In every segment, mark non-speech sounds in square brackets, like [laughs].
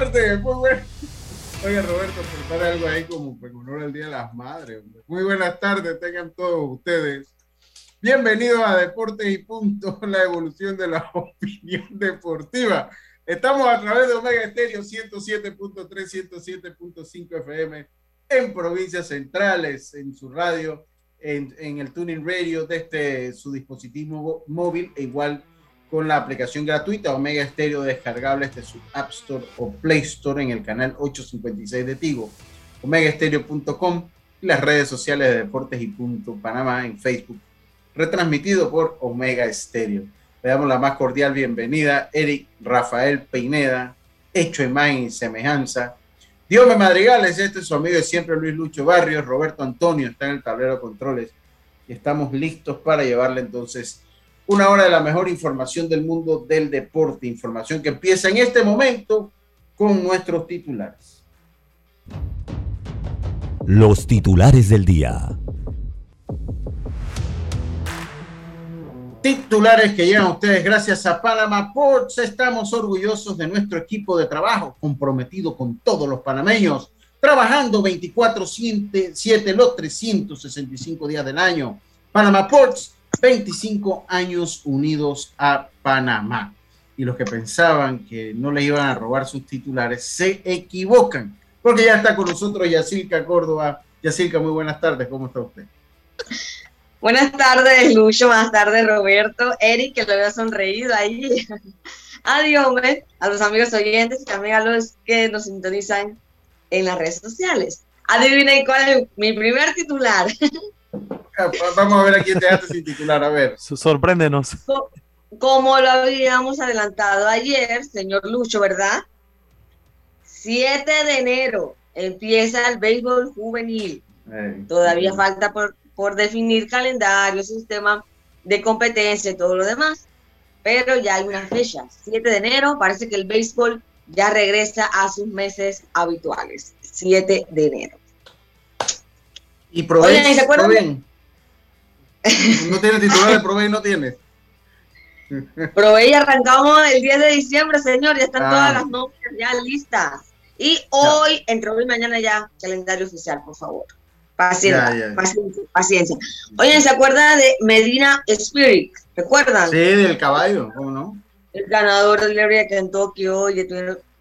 Tardes, muy buenas. Oye, Roberto, prepara algo ahí como en honor al Día de las Madres. hombre. Muy buenas tardes, tengan todos ustedes. Bienvenidos a Deportes y Punto, la evolución de la [laughs] opinión deportiva. Estamos a través de Omega Estéreo 107.3, 107.5 FM en provincias centrales, en su radio, en, en el tuning radio desde su dispositivo móvil e igual con la aplicación gratuita Omega Stereo descargable desde su App Store o Play Store en el canal 856 de Tigo, omegaestereo.com y las redes sociales de Deportes y Punto Panamá en Facebook, retransmitido por Omega Stereo. Le damos la más cordial bienvenida, Eric Rafael Peineda, hecho imagen y semejanza. Diome Madrigales, este es su amigo de siempre Luis Lucho Barrios, Roberto Antonio está en el tablero de controles y estamos listos para llevarle entonces una hora de la mejor información del mundo del deporte, información que empieza en este momento con nuestros titulares. los titulares del día. Titulares que llegan a ustedes gracias a Panama Ports. Estamos orgullosos de nuestro equipo de trabajo, comprometido con todos los panameños, trabajando 24-7 los 365 días del año. Panama Ports, 25 años unidos a Panamá. Y los que pensaban que no le iban a robar sus titulares se equivocan, porque ya está con nosotros Yacilca Córdoba. Yacilca, muy buenas tardes, ¿cómo está usted? Buenas tardes, Lucho. Buenas tardes, Roberto. Eric, que lo veo sonreído ahí. [laughs] Adiós, hombre. A los amigos oyentes y también a los que nos sintonizan en las redes sociales. Adivinen cuál es mi primer titular. [laughs] Vamos a ver a quién te hace sin titular, a ver. Sorpréndenos. Como lo habíamos adelantado ayer, señor Lucho, ¿verdad? 7 de enero empieza el béisbol juvenil. Todavía falta por, por definir calendario, sistema de competencia y todo lo demás. Pero ya hay una fecha, 7 de enero, parece que el béisbol ya regresa a sus meses habituales, 7 de enero. Y Provey, Oigan, ¿y se acuerdan Provey. [laughs] No tiene titular de Provey, no tiene. Ahí [laughs] arrancamos el 10 de diciembre, señor, ya están Ah. todas las nóminas ya listas. Y hoy, entre hoy y mañana ya, calendario oficial, por favor. Paciencia, Ya, ya. paciencia, paciencia. Oye, ¿se acuerdan de Medina Spirit? ¿Recuerdan? Sí, del caballo, ¿cómo no? El ganador del Libre de Kentucky hoy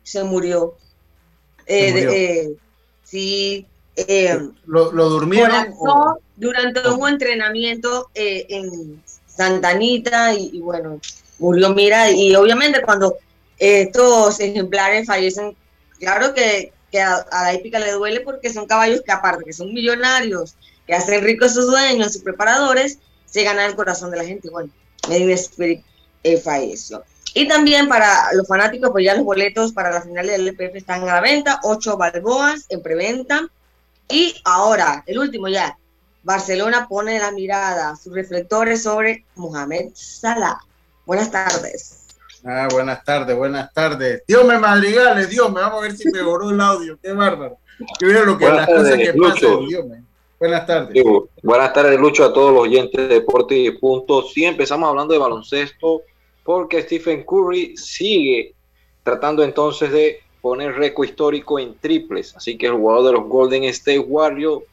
se murió. Eh, de- murió. eh, sí. Eh, ¿Lo, lo durmieron? colapsó o- durante un entrenamiento eh, en Santa Anita y, y bueno, murió, mira, y obviamente cuando estos ejemplares fallecen, claro que, que a, a la hípica le duele porque son caballos que aparte que son millonarios, que hacen ricos sus dueños y preparadores, se ganan el corazón de la gente. Bueno, Medina Spirit eh, falleció. Y también para los fanáticos, pues ya los boletos para la final del LPF están a la venta, ocho balboas en preventa. Y ahora, el último ya, Barcelona pone la mirada, sus reflectores sobre Mohamed Salah. Buenas tardes. Ah, buenas tardes, buenas tardes. Dios me madrigales, Dios me, vamos a ver si mejoró el audio, qué bárbaro. Que vieron lo que Buenas las cosas tardes, que Lucho. pasan, Dios me. Buenas tardes. Digo, buenas tardes, Lucho, a todos los oyentes de Deporte y Punto. Sí, empezamos hablando de baloncesto porque Stephen Curry sigue tratando entonces de poner récord histórico en triples. Así que el jugador de los Golden State Warriors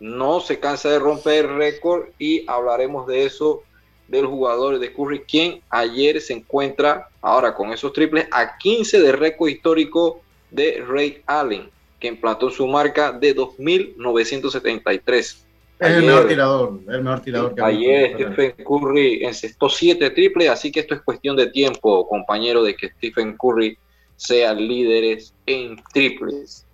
no se cansa de romper el récord y hablaremos de eso del jugador de Curry, quien ayer se encuentra ahora con esos triples a 15 de récord histórico de Ray Allen, que implantó su marca de 2.973. Es el mejor tirador, el mejor tirador que Ayer Stephen Curry encestó siete triples, así que esto es cuestión de tiempo, compañero, de que Stephen Curry sea líderes en triples.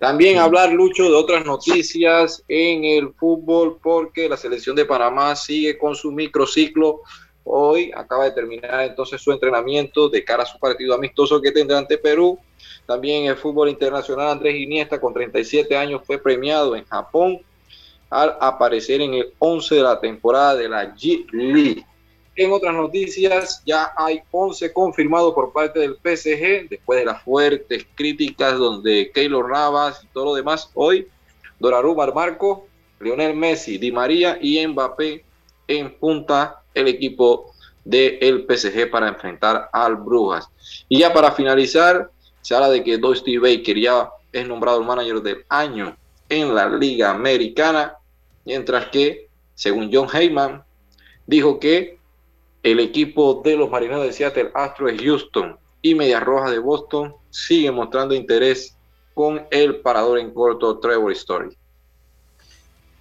También hablar, Lucho, de otras noticias en el fútbol, porque la selección de Panamá sigue con su microciclo. Hoy acaba de terminar entonces su entrenamiento de cara a su partido amistoso que tendrá ante Perú. También el fútbol internacional, Andrés Iniesta, con 37 años, fue premiado en Japón al aparecer en el 11 de la temporada de la G-League. En otras noticias, ya hay 11 confirmados por parte del PSG, después de las fuertes críticas donde Keylor Navas y todo lo demás. Hoy, Donnarumma Marco, Lionel Messi, Di María y Mbappé en punta el equipo del PSG para enfrentar al Brujas. Y ya para finalizar, se habla de que Dusty Baker ya es nombrado el manager del año en la Liga Americana Mientras que, según John Heyman, dijo que el equipo de los Marineros de Seattle, Astros de Houston y Medias Rojas de Boston siguen mostrando interés con el parador en corto Trevor Story.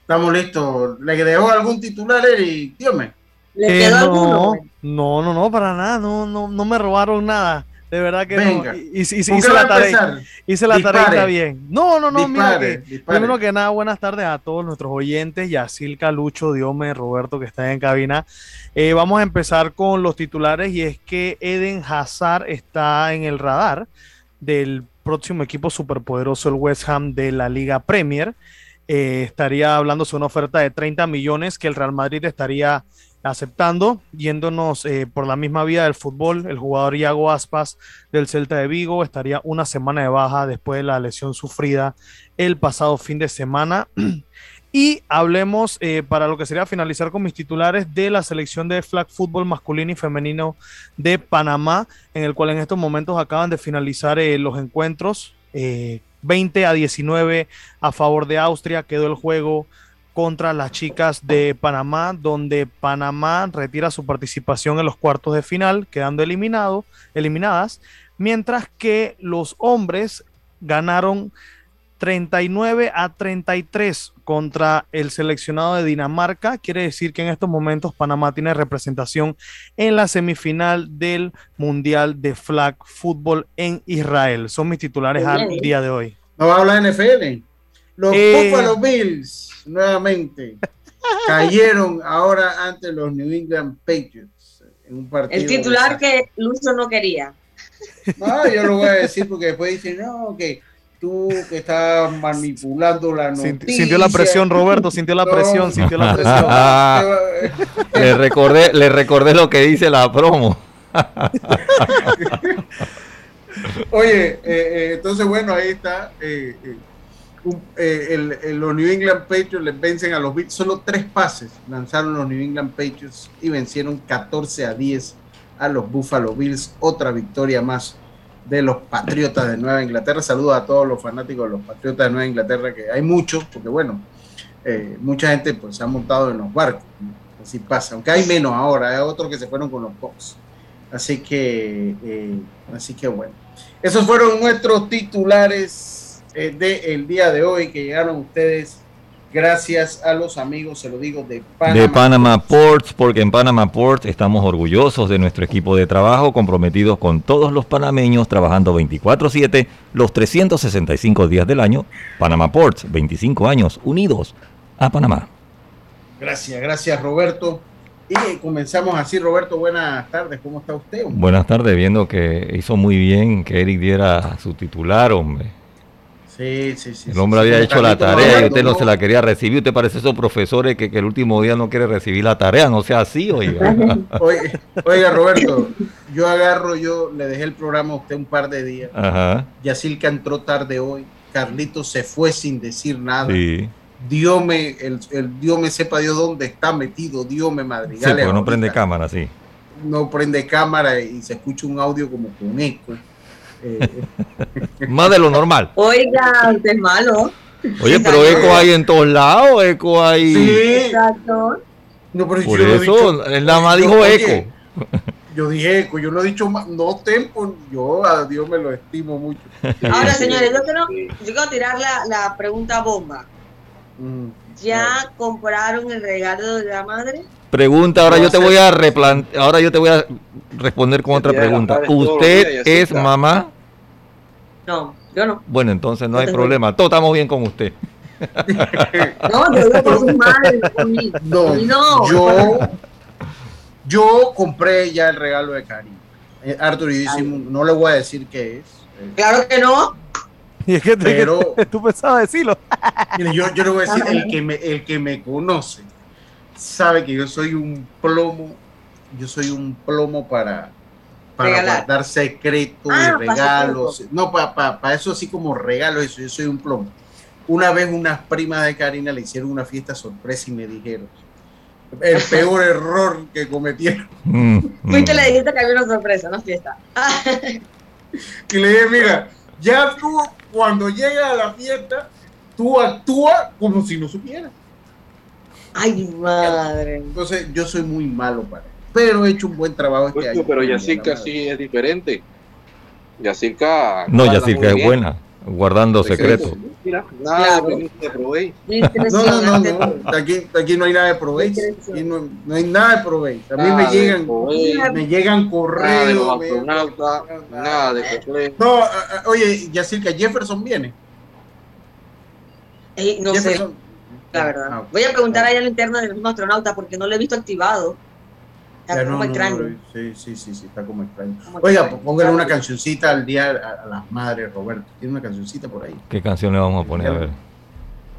Estamos listos. ¿Le dejó algún titular, Eric? Dígame. ¿Le quedó eh, no, no, no, no, para nada. No, no, no me robaron nada. De verdad que Venga. no. Hice, la tarea. Hice la tarea bien. No, no, no. mira que, primero que nada, buenas tardes a todos nuestros oyentes. Yacil Calucho, Diome, Roberto, que está en cabina. Eh, vamos a empezar con los titulares y es que Eden Hazard está en el radar del próximo equipo superpoderoso, el West Ham de la Liga Premier. Eh, estaría hablando sobre una oferta de 30 millones que el Real Madrid estaría aceptando, yéndonos eh, por la misma vía del fútbol, el jugador Iago Aspas del Celta de Vigo estaría una semana de baja después de la lesión sufrida el pasado fin de semana. [clears throat] y hablemos eh, para lo que sería finalizar con mis titulares de la selección de flag fútbol masculino y femenino de Panamá, en el cual en estos momentos acaban de finalizar eh, los encuentros. 20 a 19 a favor de Austria, quedó el juego contra las chicas de Panamá, donde Panamá retira su participación en los cuartos de final, quedando eliminado, eliminadas, mientras que los hombres ganaron 39 a 33 contra el seleccionado de Dinamarca. Quiere decir que en estos momentos Panamá tiene representación en la semifinal del Mundial de Flag Fútbol en Israel. Son mis titulares al día de hoy. No va a hablar NFL. Los eh, Buffalo Bills nuevamente [laughs] cayeron ahora ante los New England Patriots en un partido. El titular que Lucho no quería. No, yo lo voy a decir porque después dicen, no, que tú que estás manipulando la noticia. Sintió la presión, Roberto, sintió la presión, sintió la presión. [laughs] le, recordé, le recordé lo que dice la promo. [laughs] Oye, eh, eh, entonces bueno, ahí está. Eh, eh, los New England Patriots les vencen a los Bills. Solo tres pases lanzaron los New England Patriots y vencieron 14 a 10 a los Buffalo Bills. Otra victoria más de los Patriotas de Nueva Inglaterra. Saludos a todos los fanáticos de los Patriotas de Nueva Inglaterra, que hay muchos, porque bueno, eh, mucha gente pues se ha montado en los barcos. Así pasa, aunque hay menos ahora, hay otros que se fueron con los Bucks. Así que, eh, así que bueno. Esos fueron nuestros titulares eh, del día de hoy que llegaron ustedes gracias a los amigos, se lo digo, de Panama. De Panama Ports, porque en Panama Ports estamos orgullosos de nuestro equipo de trabajo, comprometidos con todos los panameños, trabajando 24/7 los 365 días del año. Panama Ports, 25 años unidos a Panamá. Gracias, gracias Roberto. Y comenzamos así, Roberto, buenas tardes, ¿cómo está usted? Buenas tardes, viendo que hizo muy bien que Eric diera su titular, hombre. Sí, sí, sí. El hombre había hecho la tarea y usted no, se la quería recibir. Usted parece esos profesores que, el último día no quiere recibir la tarea. No sea así, oiga. [laughs] oiga, Roberto, yo agarro, yo le dejé el programa a usted un par de días. Ajá. Yacilca entró tarde hoy. Carlito se fue sin decir nada. Sí. Dios me, el, Dios me sepa Dios dónde está metido, Dios me madrigal. Sí, no prende cámara, sí. No prende cámara y se escucha un audio como con eco. Eh, [laughs] Más de lo normal. Oiga, usted es malo. Oye, pero eco hay en todos lados, eco hay. Sí. Exacto. No, pero Por eso, él nada más dijo eco. yo dije eco, yo no he dicho más, no tempo, yo a Dios me lo estimo mucho. Ahora, señores, yo quiero, yo quiero tirar la, la pregunta bomba. Mm, ¿Ya compraron el regalo de la madre? Pregunta, ahora yo te voy a replantear, ahora yo te voy a responder con otra pregunta. ¿Usted es mamá? No, yo no. Bueno, entonces no hay problema, todos estamos bien con usted. [laughs] no, yo digo por su madre, No, no, yo yo compré ya el regalo de Karim. Eh, Arthur y no le voy a decir qué es. Claro que no. Y es que, pero, [laughs] tú pensabas decirlo. yo, yo le voy a decir, el que, me, el que me conoce sabe que yo soy un plomo, yo soy un plomo para, para guardar secretos y ah, regalos. No, para pa, eso así como regalos, eso, yo soy un plomo. Una vez unas primas de Karina le hicieron una fiesta sorpresa y me dijeron, el peor error que cometieron. Mm, mm. Fuiste le dijiste que había una sorpresa, no fiesta. y le dije, mira, ya tú cuando llegas a la fiesta, tú actúas como si no supieras. Ay, madre. Entonces, yo soy muy malo para eso. Pero he hecho un buen trabajo este pues año. Pero Yacirca sí es diferente. Yacirca. No, Yacirca es buena guardando secretos. Mira, nada de provecho. No, no, no, no. Aquí, aquí no hay nada de provecho. Aquí no, no, hay nada de provecho. A mí me llegan, me llegan correos. Nada de correo. No, oye, Yacirca, Jefferson viene. no sé. La verdad. Ah, Voy a preguntar allá en la interna del mismo astronauta porque no lo he visto activado. Está como extraño. sí, sí, sí, sí, está como extraño. Oiga, póngale una cancioncita al día a, las madres, Roberto. Tiene una cancioncita por ahí. ¿Qué canción le vamos a poner? A ver.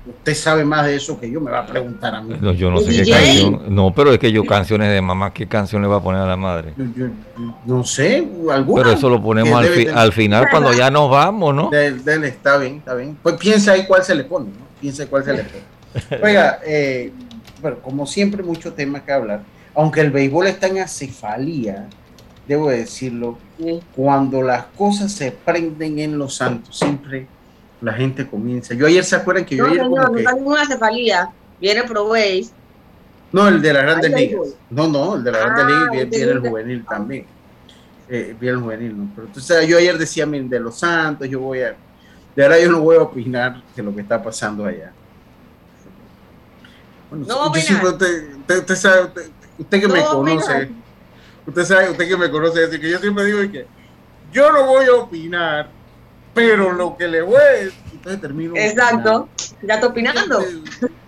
Usted sabe más de eso que yo, me va a preguntar a mí. No, yo no sé qué canción. No, pero es que yo canciones de mamá, ¿qué canción le va a poner a la madre? Yo, no sé, alguna. Pero eso lo ponemos al, final cuando ya nos vamos, ¿no? Dele, está bien, está bien. Pues piensa ahí cuál se le pone, ¿no? Piensa cuál se le pone. [laughs] Oiga, eh, bueno, como siempre, mucho tema que hablar aunque el béisbol está en acefalía, debo decirlo, cuando las cosas se prenden en los santos, siempre la gente comienza. Yo ayer se acuerdan que yo no, ayer como no, que... no ninguna acefalía, viene Pro Base. No, el de las grandes ligas. No, no, el de las grandes ligas viene, viene, el juvenil también. Eh, viene el juvenil, ¿no? Pero entonces yo ayer decía, de los santos, yo voy a... De ahora yo no voy a opinar de lo que está pasando allá. Bueno, no, yo siempre, usted, sabe, usted que me conoce, usted sabe, usted que me conoce, así que yo siempre digo que yo no voy a opinar, pero lo que le voy a decir, entonces termino. Exacto, ya está opinando.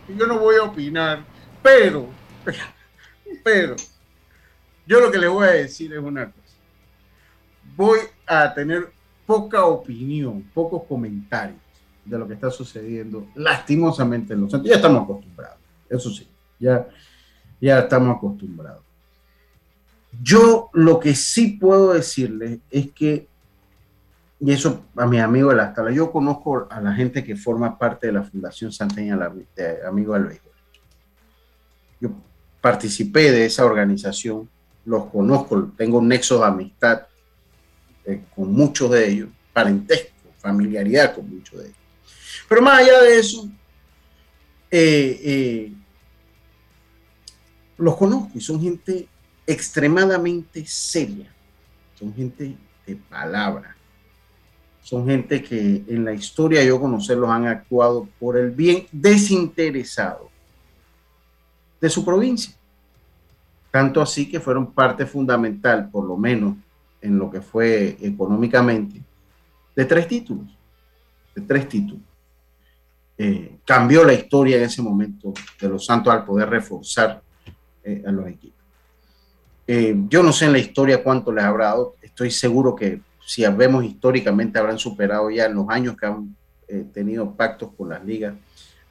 Yo no voy a opinar, pero, pero, yo lo que le voy a decir es una cosa. Voy a tener poca opinión, pocos comentarios de lo que está sucediendo lastimosamente en los centros. Ya estamos acostumbrados, eso sí, ya ya estamos acostumbrados. Yo lo que sí puedo decirles es que, y eso a mi amigo de la Tala, yo conozco a la gente que forma parte de la Fundación Santeña Amigo del Béisbol. Yo participé de esa organización, los conozco, tengo un nexo de amistad eh, con muchos de ellos, parentesco, familiaridad con muchos de ellos. Pero más allá de eso, eh, eh, los conozco y son gente extremadamente seria, son gente de palabra, son gente que en la historia yo conocerlos han actuado por el bien desinteresado de su provincia. Tanto así que fueron parte fundamental, por lo menos en lo que fue económicamente, de tres títulos, de tres títulos. Eh, cambió la historia en ese momento de los Santos al poder reforzar eh, a los equipos. Eh, yo no sé en la historia cuánto les habrá dado, estoy seguro que si vemos históricamente habrán superado ya en los años que han eh, tenido pactos con las ligas,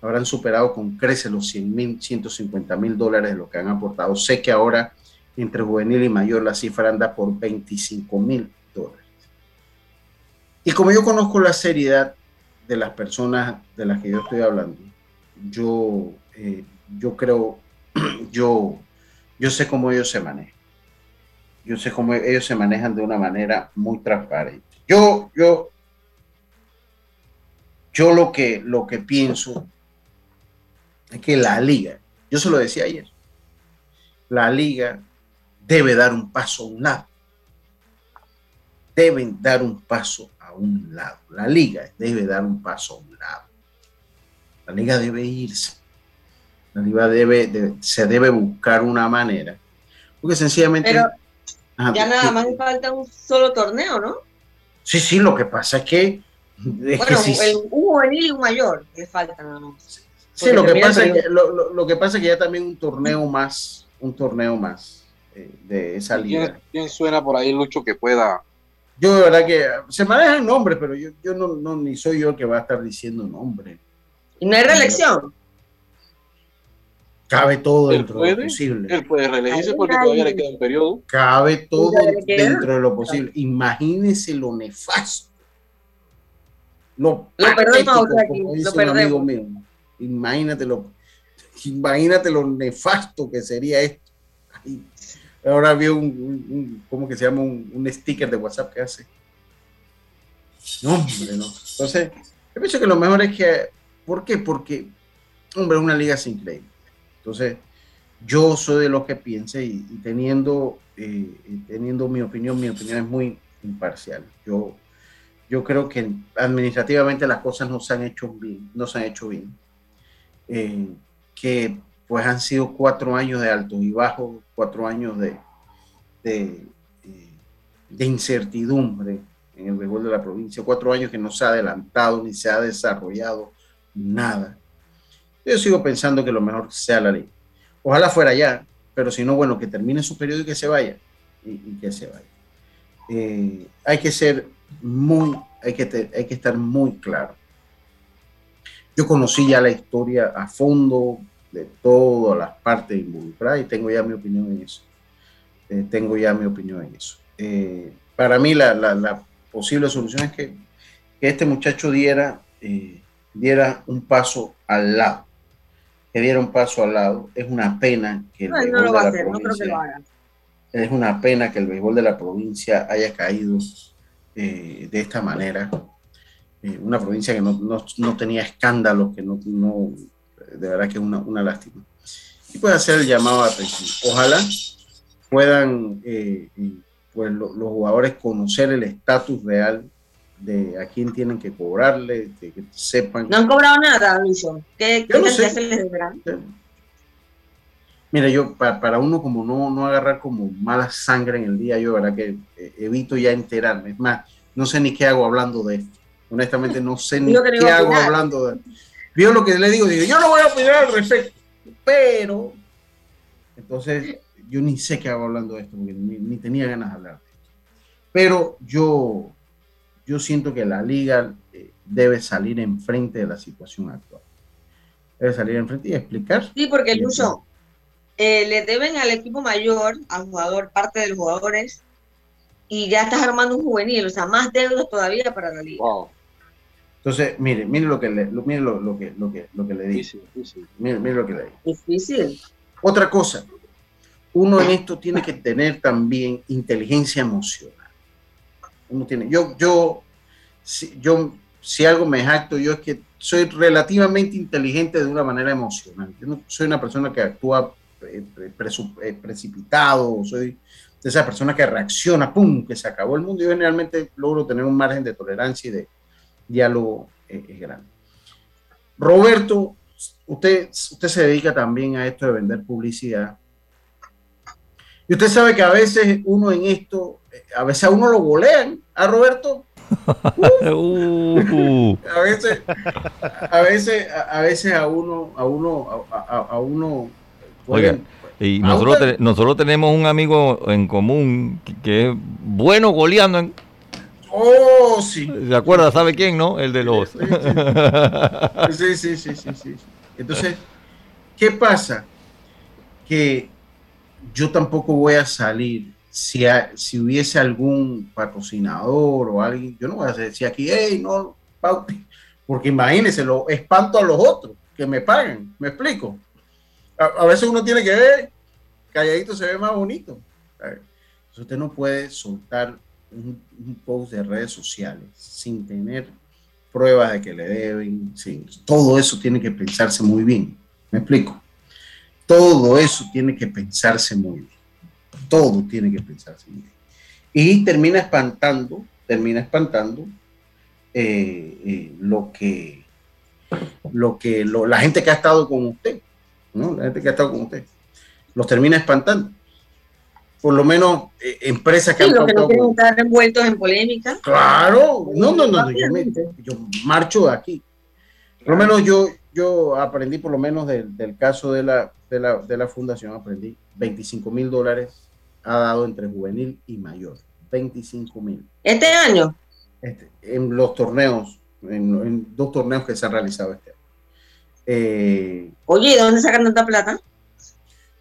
habrán superado con crece los 100 mil, 150 mil dólares de lo que han aportado. Sé que ahora entre juvenil y mayor la cifra anda por 25 mil dólares. Y como yo conozco la seriedad de las personas de las que yo estoy hablando, yo, yo creo [clears throat] yo, yo sé cómo ellos se manejan. Yo sé cómo ellos se manejan de una manera muy transparente. Yo, yo, yo lo que, lo que pienso es que la liga, yo se lo decía ayer, la liga debe dar un paso a un lado. deben dar un paso a un lado. La liga debe dar un paso a un lado. La liga debe irse. La liga debe, se debe buscar una manera. Porque sencillamente... Pero ya nada más falta un solo torneo, ¿no? Sí, sí, lo que pasa es que... bueno, el, un juvenil y un mayor le falta nada más. Sí, lo que, pasa es que, lo, que pasa es que ya también un torneo más, un torneo más eh, de esa liga. ¿Quién, suena por ahí, Lucho, que pueda yo de verdad que se manejan nombres, pero yo, yo no, no, ni soy yo el que va a estar diciendo nombres. ¿Y no hay reelección? Cabe todo dentro de lo posible. Él puede reelegirse porque todavía le queda un periodo. Cabe todo dentro de lo posible. Imagínese lo nefasto. Lo, lo perdemos, como dice lo un amigo mío. Imagínate lo, imagínate lo nefasto que sería esto. Ahora vi un, ¿cómo que se llama? Un, sticker de WhatsApp que hace. No, hombre, no. Entonces, yo pienso que lo mejor es que, ¿por qué? Porque, hombre, es una liga sin increíble. Entonces, yo soy de los que piense y, teniendo, eh, teniendo mi opinión, mi opinión es muy imparcial. Yo, yo creo que administrativamente las cosas no se han hecho bien, no se han hecho bien. Eh, que pues han sido cuatro años de altos y bajos, cuatro años de, de, de incertidumbre en el béisbol de la provincia, cuatro años que no se ha adelantado ni se ha desarrollado nada. Yo sigo pensando que lo mejor sea la ley. Ojalá fuera ya, pero si no, bueno, que termine su periodo y que se vaya. Y, que se vaya. Eh, hay que ser muy, hay que, hay que estar muy claro. Yo conocí ya la historia a fondo, de todas las partes involucradas y tengo ya mi opinión en eso. Eh, tengo ya mi opinión en eso. Eh, para mí la, la, posible solución es que, que este muchacho diera, diera un paso al lado. Que diera un paso al lado. Es una pena que el béisbol de la provincia, Es una pena que el béisbol de la provincia haya caído de esta manera. una provincia que no, no, no tenía escándalos, que no, no de verdad que es una, una lástima. Y puede hacer el llamado a atención. Ojalá puedan eh, pues, los jugadores conocer el estatus real de a quién tienen que cobrarle, que, sepan. No han cobrado nada, Lucho. ¿Qué, qué se les Mira, yo para, uno como no, no agarrar como mala sangre en el día, yo verdad que eh, evito ya enterarme. Es más, no sé ni qué hago hablando de esto. Honestamente no sé [laughs] ni qué hago hablando de esto vio lo que le digo, digo, yo no voy a opinar al respecto, pero entonces yo ni sé qué hago hablando de esto, porque ni, tenía ganas de hablar de esto. Pero yo, yo siento que la liga eh, debe salir enfrente de la situación actual. Debe salir enfrente y explicar. Sí, porque Lucho, eh, le deben al equipo mayor, al jugador, parte de los jugadores, y ya estás armando un juvenil, o sea, más deudas todavía para la liga. Entonces, mire, mire lo que le, mire lo, lo, que, lo, que, lo que le dice. Mire, mire, lo que le dice. Difícil. Otra cosa, uno en esto tiene que tener también inteligencia emocional. Uno tiene, yo, yo, si, yo, si algo me jacto, yo es que soy relativamente inteligente de una manera emocional. Yo no soy una persona que actúa eh, eh, precipitado, soy de esa persona que reacciona, pum, que se acabó el mundo. Yo generalmente logro tener un margen de tolerancia y de, diálogo eh, es grande. Roberto, usted, usted se dedica también a esto de vender publicidad. Y usted sabe que a veces uno en esto, eh, a veces a uno lo golean, a Roberto. [laughs] Uh. a veces, a veces, a veces a uno, a uno, a, uno. Oiga, y nosotros, nosotros tenemos un amigo en común que es bueno goleando en Oh, sí. ¿Se acuerda? ¿Sabe quién, no? El de los. Sí, sí, sí, sí, sí. Entonces, ¿qué pasa? Que yo tampoco voy a salir si, si hubiese algún patrocinador o alguien, yo no voy a decir aquí, hey, no, porque imagínense, lo espanto a los otros que me pagan, ¿me explico? A, veces uno tiene que ver, calladito se ve más bonito. Entonces usted no puede soltar un, post de redes sociales sin tener pruebas de que le deben, todo eso tiene que pensarse muy bien. ¿Me explico? Todo eso tiene que pensarse muy bien. Todo tiene que pensarse bien. y termina espantando, termina espantando eh, eh, lo que, lo que la gente que ha estado con usted, ¿no? La gente que ha estado con usted, los termina espantando. Por lo menos eh, empresas que sí, han que no quieren estar envueltos en polémica. Claro, no, no, no, yo, yo, marcho de aquí. Por lo menos yo, yo aprendí, por lo menos del, del caso de la, de la, de la fundación, aprendí 25 mil dólares ha dado entre juvenil y mayor. 25 mil. ¿Este año? Este, en los torneos, en, dos torneos que se han realizado este año. Eh, Oye, ¿de dónde sacan tanta plata?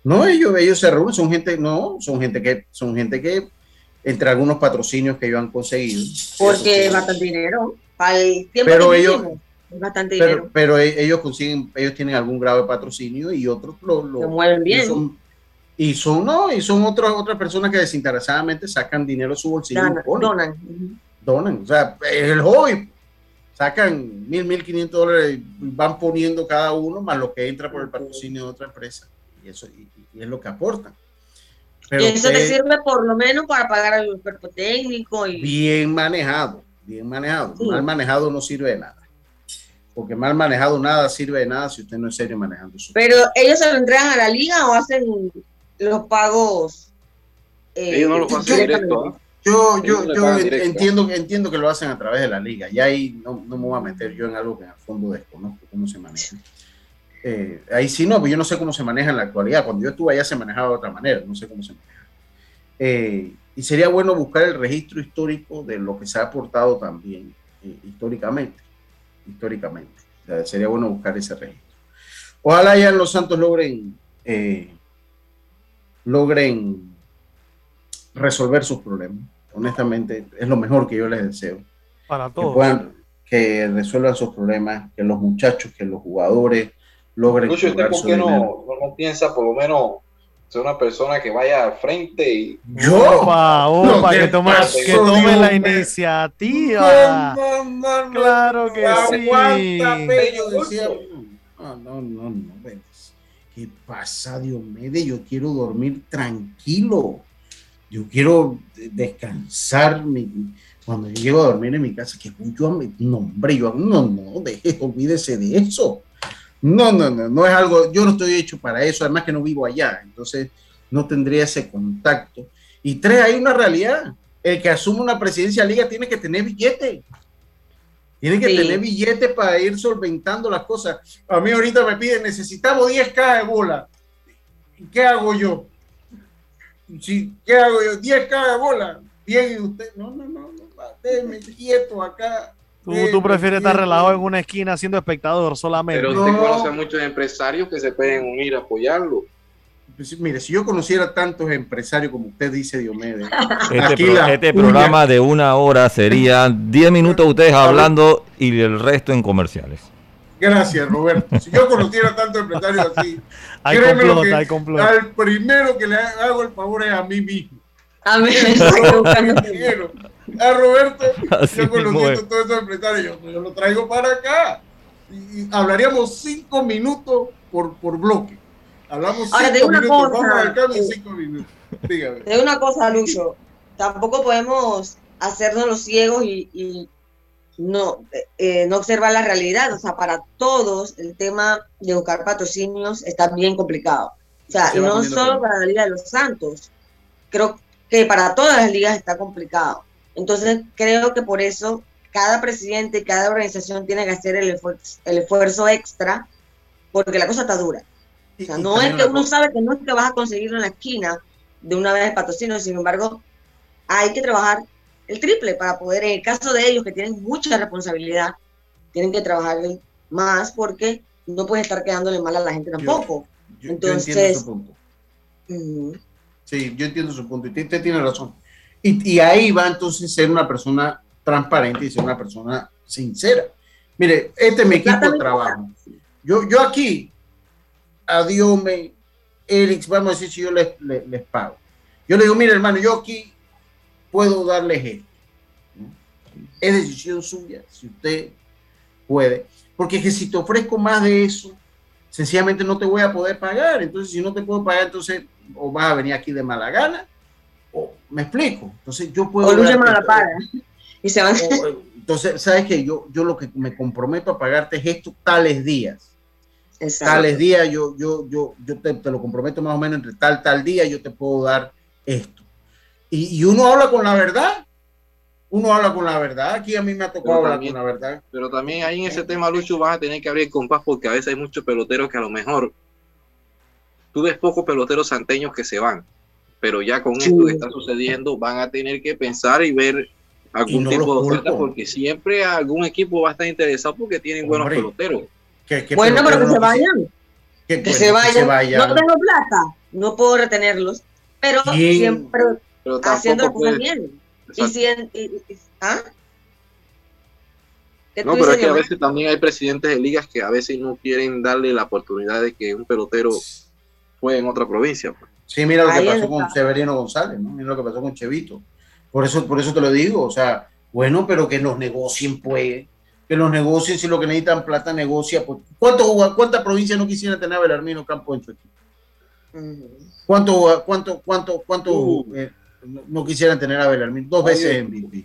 No, ellos, ellos se reúnen, son gente, no, son gente que, son gente que, entre algunos patrocinios que ellos han conseguido. Porque es bastante dinero. Para el tiempo pero ellos, bastante pero, dinero. Pero e, ellos consiguen, ellos tienen algún grado de patrocinio y otros lo, lo mueven bien. Y son, y son, no, y son otras otras personas que desinteresadamente sacan dinero de su bolsillo. Donan. y ponen. donan. donan. O sea, es el hobby. Sacan mil, mil quinientos dólares y van poniendo cada uno más lo que entra por el patrocinio de otra empresa. Y eso y, y es lo que aportan. y eso te sirve por lo menos para pagar al cuerpo técnico. Y... Bien manejado, bien manejado. Sí. Mal manejado no sirve de nada. Porque mal manejado nada sirve de nada si usted no es serio manejando su. Pero ellos se lo entregan a la liga o hacen los pagos. Eh, ellos no lo hacen directo. Yo, yo, yo entiendo, entiendo que lo hacen a través de la liga. Y ahí no, no me voy a meter yo en algo que en el fondo desconozco cómo se maneja. Eh, ahí sí no, pues yo no sé cómo se maneja en la actualidad. Cuando yo estuve allá se manejaba de otra manera, no sé cómo se maneja. Eh, y sería bueno buscar el registro histórico de lo que se ha aportado también eh, históricamente. Históricamente. O sea, sería bueno buscar ese registro. Ojalá ya los Santos logren eh, logren resolver sus problemas. Honestamente, es lo mejor que yo les deseo. Para todos. Que, puedan, que resuelvan sus problemas, que los muchachos, que los jugadores logren. Lucho, ¿usted por qué no, no, no, piensa por lo menos ser una persona que vaya al frente y. ¡Yo! Opa, opa, no, que, tome, que tome la iniciativa. No, no, no, claro que sí. Decía, no, no, no, no. ¿Qué pasa, Diomedes? Yo quiero dormir tranquilo. Yo quiero descansar. Mi, cuando yo llego a dormir en mi casa, que yo, no, hombre, yo, no, no, deje, olvídese de eso. No, no, no, no es algo, yo no estoy hecho para eso, además que no vivo allá, entonces no tendría ese contacto. Y tres, hay una realidad, el que asume una presidencia de liga tiene que tener billete. Tiene que sí. tener billete para ir solventando las cosas. A mí ahorita me piden, necesitamos 10K de bola. ¿Qué hago yo? Sí, ¿Qué hago yo? 10K de bola. Bien, usted, no, no, no, no déjeme quieto acá. Tú, tú prefieres estar relajado en una esquina siendo espectador solamente. Pero usted no. conoce a muchos empresarios que se pueden unir a apoyarlo. Pues, mire, si yo conociera tantos empresarios como usted dice, Diomedes. Este, pro, este programa de una hora sería 10 minutos ustedes hablando y el resto en comerciales. Gracias, Roberto. Si yo conociera tantos empresarios así, [laughs] hay complot, que hay complot. al primero que le hago el favor es a mí mismo. A mí a Roberto, [laughs] Así yo conociendo todos esos empresarios, yo, yo, lo traigo para acá. Y, y hablaríamos cinco minutos por, por bloque. Hablamos Ahora, cinco una minutos, cosa, vamos al cambio en cinco minutos. Dígame. Te digo una cosa, Lucho. Tampoco podemos hacernos los ciegos y, y no, eh, no observar la realidad. O sea, para todos el tema de buscar patrocinios está bien complicado. O sea, no solo para la Liga de los Santos. Creo que para todas las ligas está complicado. Entonces, creo que por eso cada presidente, cada organización tiene que hacer el esfuerzo, el esfuerzo extra, porque la cosa está dura. O sea, no es que uno sabe que no es que vas a conseguirlo en la esquina de una vez el patrocinio, sin embargo, hay que trabajar el triple para poder, en el caso de ellos que tienen mucha responsabilidad, tienen que trabajar más porque no puedes estar quedándole mal a la gente tampoco. Yo, yo, Entonces, yo entiendo su punto. Uh, Sí, yo entiendo su punto y usted tiene razón. Y, y, ahí va entonces ser una persona transparente y ser una persona sincera. Mire, este es mi equipo de trabajo. Yo, yo aquí, a Diome, Eric, vamos a decir si yo les, les, les, pago. Yo le digo, mire hermano, yo aquí puedo darles esto. ¿no? Es decisión suya, si usted puede. Porque es que si te ofrezco más de eso, sencillamente no te voy a poder pagar. Entonces, si no te puedo pagar, entonces o vas a venir aquí de mala gana, me explico. Entonces yo puedo... O la paga. Y se van... entonces, ¿sabes que Yo, yo lo que me comprometo a pagarte es esto tales días. Tales días, yo, yo, yo, yo te, lo comprometo más o menos entre tal, tal día, yo te puedo dar esto. Y, y uno habla con la verdad uno habla con la verdad. Aquí a mí me ha tocado hablar con la verdad. Pero también ahí en ese tema, Lucho, vas a tener que abrir el compás porque a veces hay muchos peloteros que a lo mejor tú ves pocos peloteros santeños que se van. Pero ya con esto que está sucediendo, van a tener que pensar y ver algún tipo de oferta porque siempre algún equipo va a estar interesado porque tienen buenos peloteros. bueno, pero que se vayan. Que, se, vayan. No tengo plata, no puedo retenerlos, pero siempre haciendo las cosas bien. ¿ah? No, pero es que a veces también hay presidentes de ligas que a veces no quieren darle la oportunidad de que un pelotero juegue en otra provincia. Pues. Sí, mira lo que pasó con Severino González, ¿no? Mira lo que pasó con Chevito. Por eso, por eso te lo digo, o sea, bueno, pero que los negocien, pues, que los negocien, si lo que necesitan plata negocia, pues, ¿cuánto, ¿cuántas provincias no quisieran tener a Belarmino Campo en su equipo? ¿Cuánto, cuánto, cuánto, cuánto, uh. eh, no, quisieran tener a Belarmín dos veces MVP.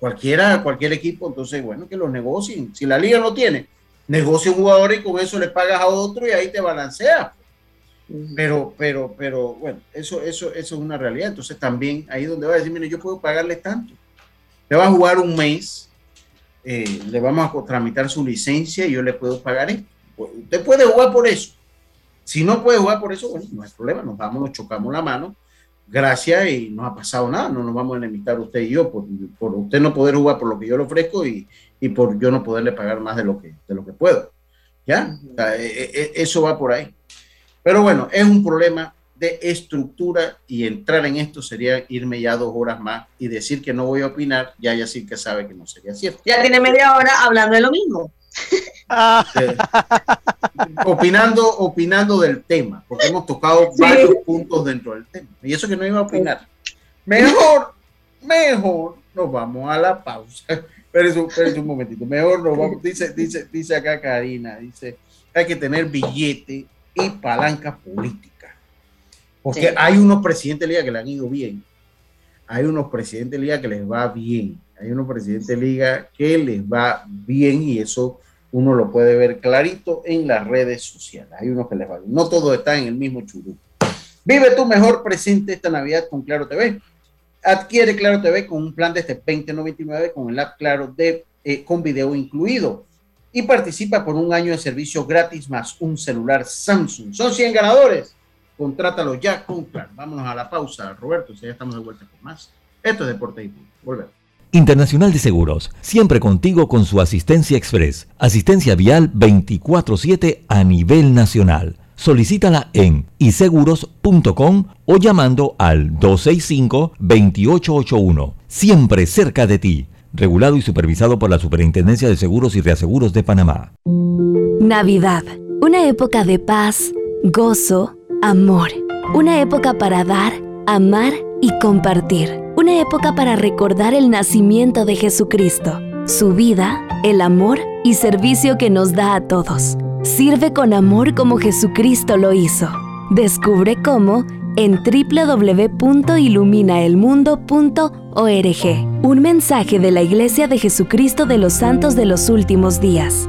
Cualquiera, cualquier equipo, entonces, bueno, que los negocien. Si la liga no tiene, negocia un jugador y con eso le pagas a otro y ahí te balancea. Pero, pero, pero, bueno, eso, eso, eso es una realidad. Entonces también ahí donde va a decir, mire, yo puedo pagarle tanto. Le va a jugar un mes, eh, le vamos a tramitar su licencia y yo le puedo pagar esto. Usted puede jugar por eso. Si no puede jugar por eso, bueno, no hay problema, nos vamos, nos chocamos la mano gracias y no ha pasado nada, no nos vamos a limitar usted y yo por, por, usted no poder jugar por lo que yo le ofrezco y, y, por yo no poderle pagar más de lo que, de lo que puedo. ¿Ya? E, e, e, eso va por ahí. Pero bueno, es un problema de estructura y entrar en esto sería irme ya dos horas más y decir que no voy a opinar, ya ya sí que sabe que no sería cierto. Ya tiene media hora hablando de lo mismo. Eh, opinando, opinando del tema, porque hemos tocado varios puntos dentro del tema. Y eso que no iba a opinar. Mejor, mejor nos vamos a la pausa. Espérense, un momentito. Mejor nos vamos. Dice, dice, dice acá Karina, dice, hay que tener billete y palanca política. Porque hay unos presidentes de liga que le han ido bien. Hay unos presidentes de liga que les va bien. Hay unos presidentes de liga que les va bien y eso uno lo puede ver clarito en las redes sociales. Hay unos que les va bien. No todo está en el mismo churú. Vive tu mejor presente esta Navidad con Claro TV. Adquiere Claro TV con un plan desde 2099 con el app Claro de, eh, con video incluido. Y participa por un año de servicio gratis más un celular Samsung. Son 100 ganadores. Contrátalo ya con Claro. Vámonos a la pausa, Roberto. Ya estamos de vuelta más. Esto es Deporte y Volvemos. Internacional de Seguros, siempre contigo con su asistencia express, asistencia vial 24/7 a nivel nacional. Solicítala en iseguros.com o llamando al 265-2881, siempre cerca de ti. Regulado y supervisado por la Superintendencia de Seguros y Reaseguros de Panamá. Navidad, una época de paz, gozo, amor, una época para dar, amar y compartir una época para recordar el nacimiento de Jesucristo, su vida, el amor y servicio que nos da a todos. Sirve con amor como Jesucristo lo hizo. Descubre cómo en www.iluminaelmundo.org. Un mensaje de la Iglesia de Jesucristo de los Santos de los Últimos Días.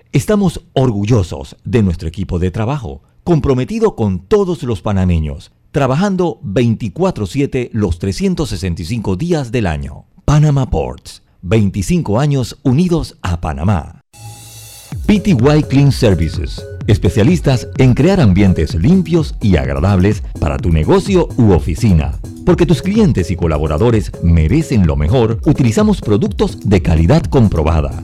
Estamos orgullosos de nuestro equipo de trabajo, comprometido con todos los panameños, trabajando 24/7 los 365 días del año. Panama Ports 25 años unidos a Panamá. PTY Clean Services, especialistas en crear ambientes limpios y agradables para tu negocio u oficina. Porque tus clientes y colaboradores merecen lo mejor, utilizamos productos de calidad comprobada.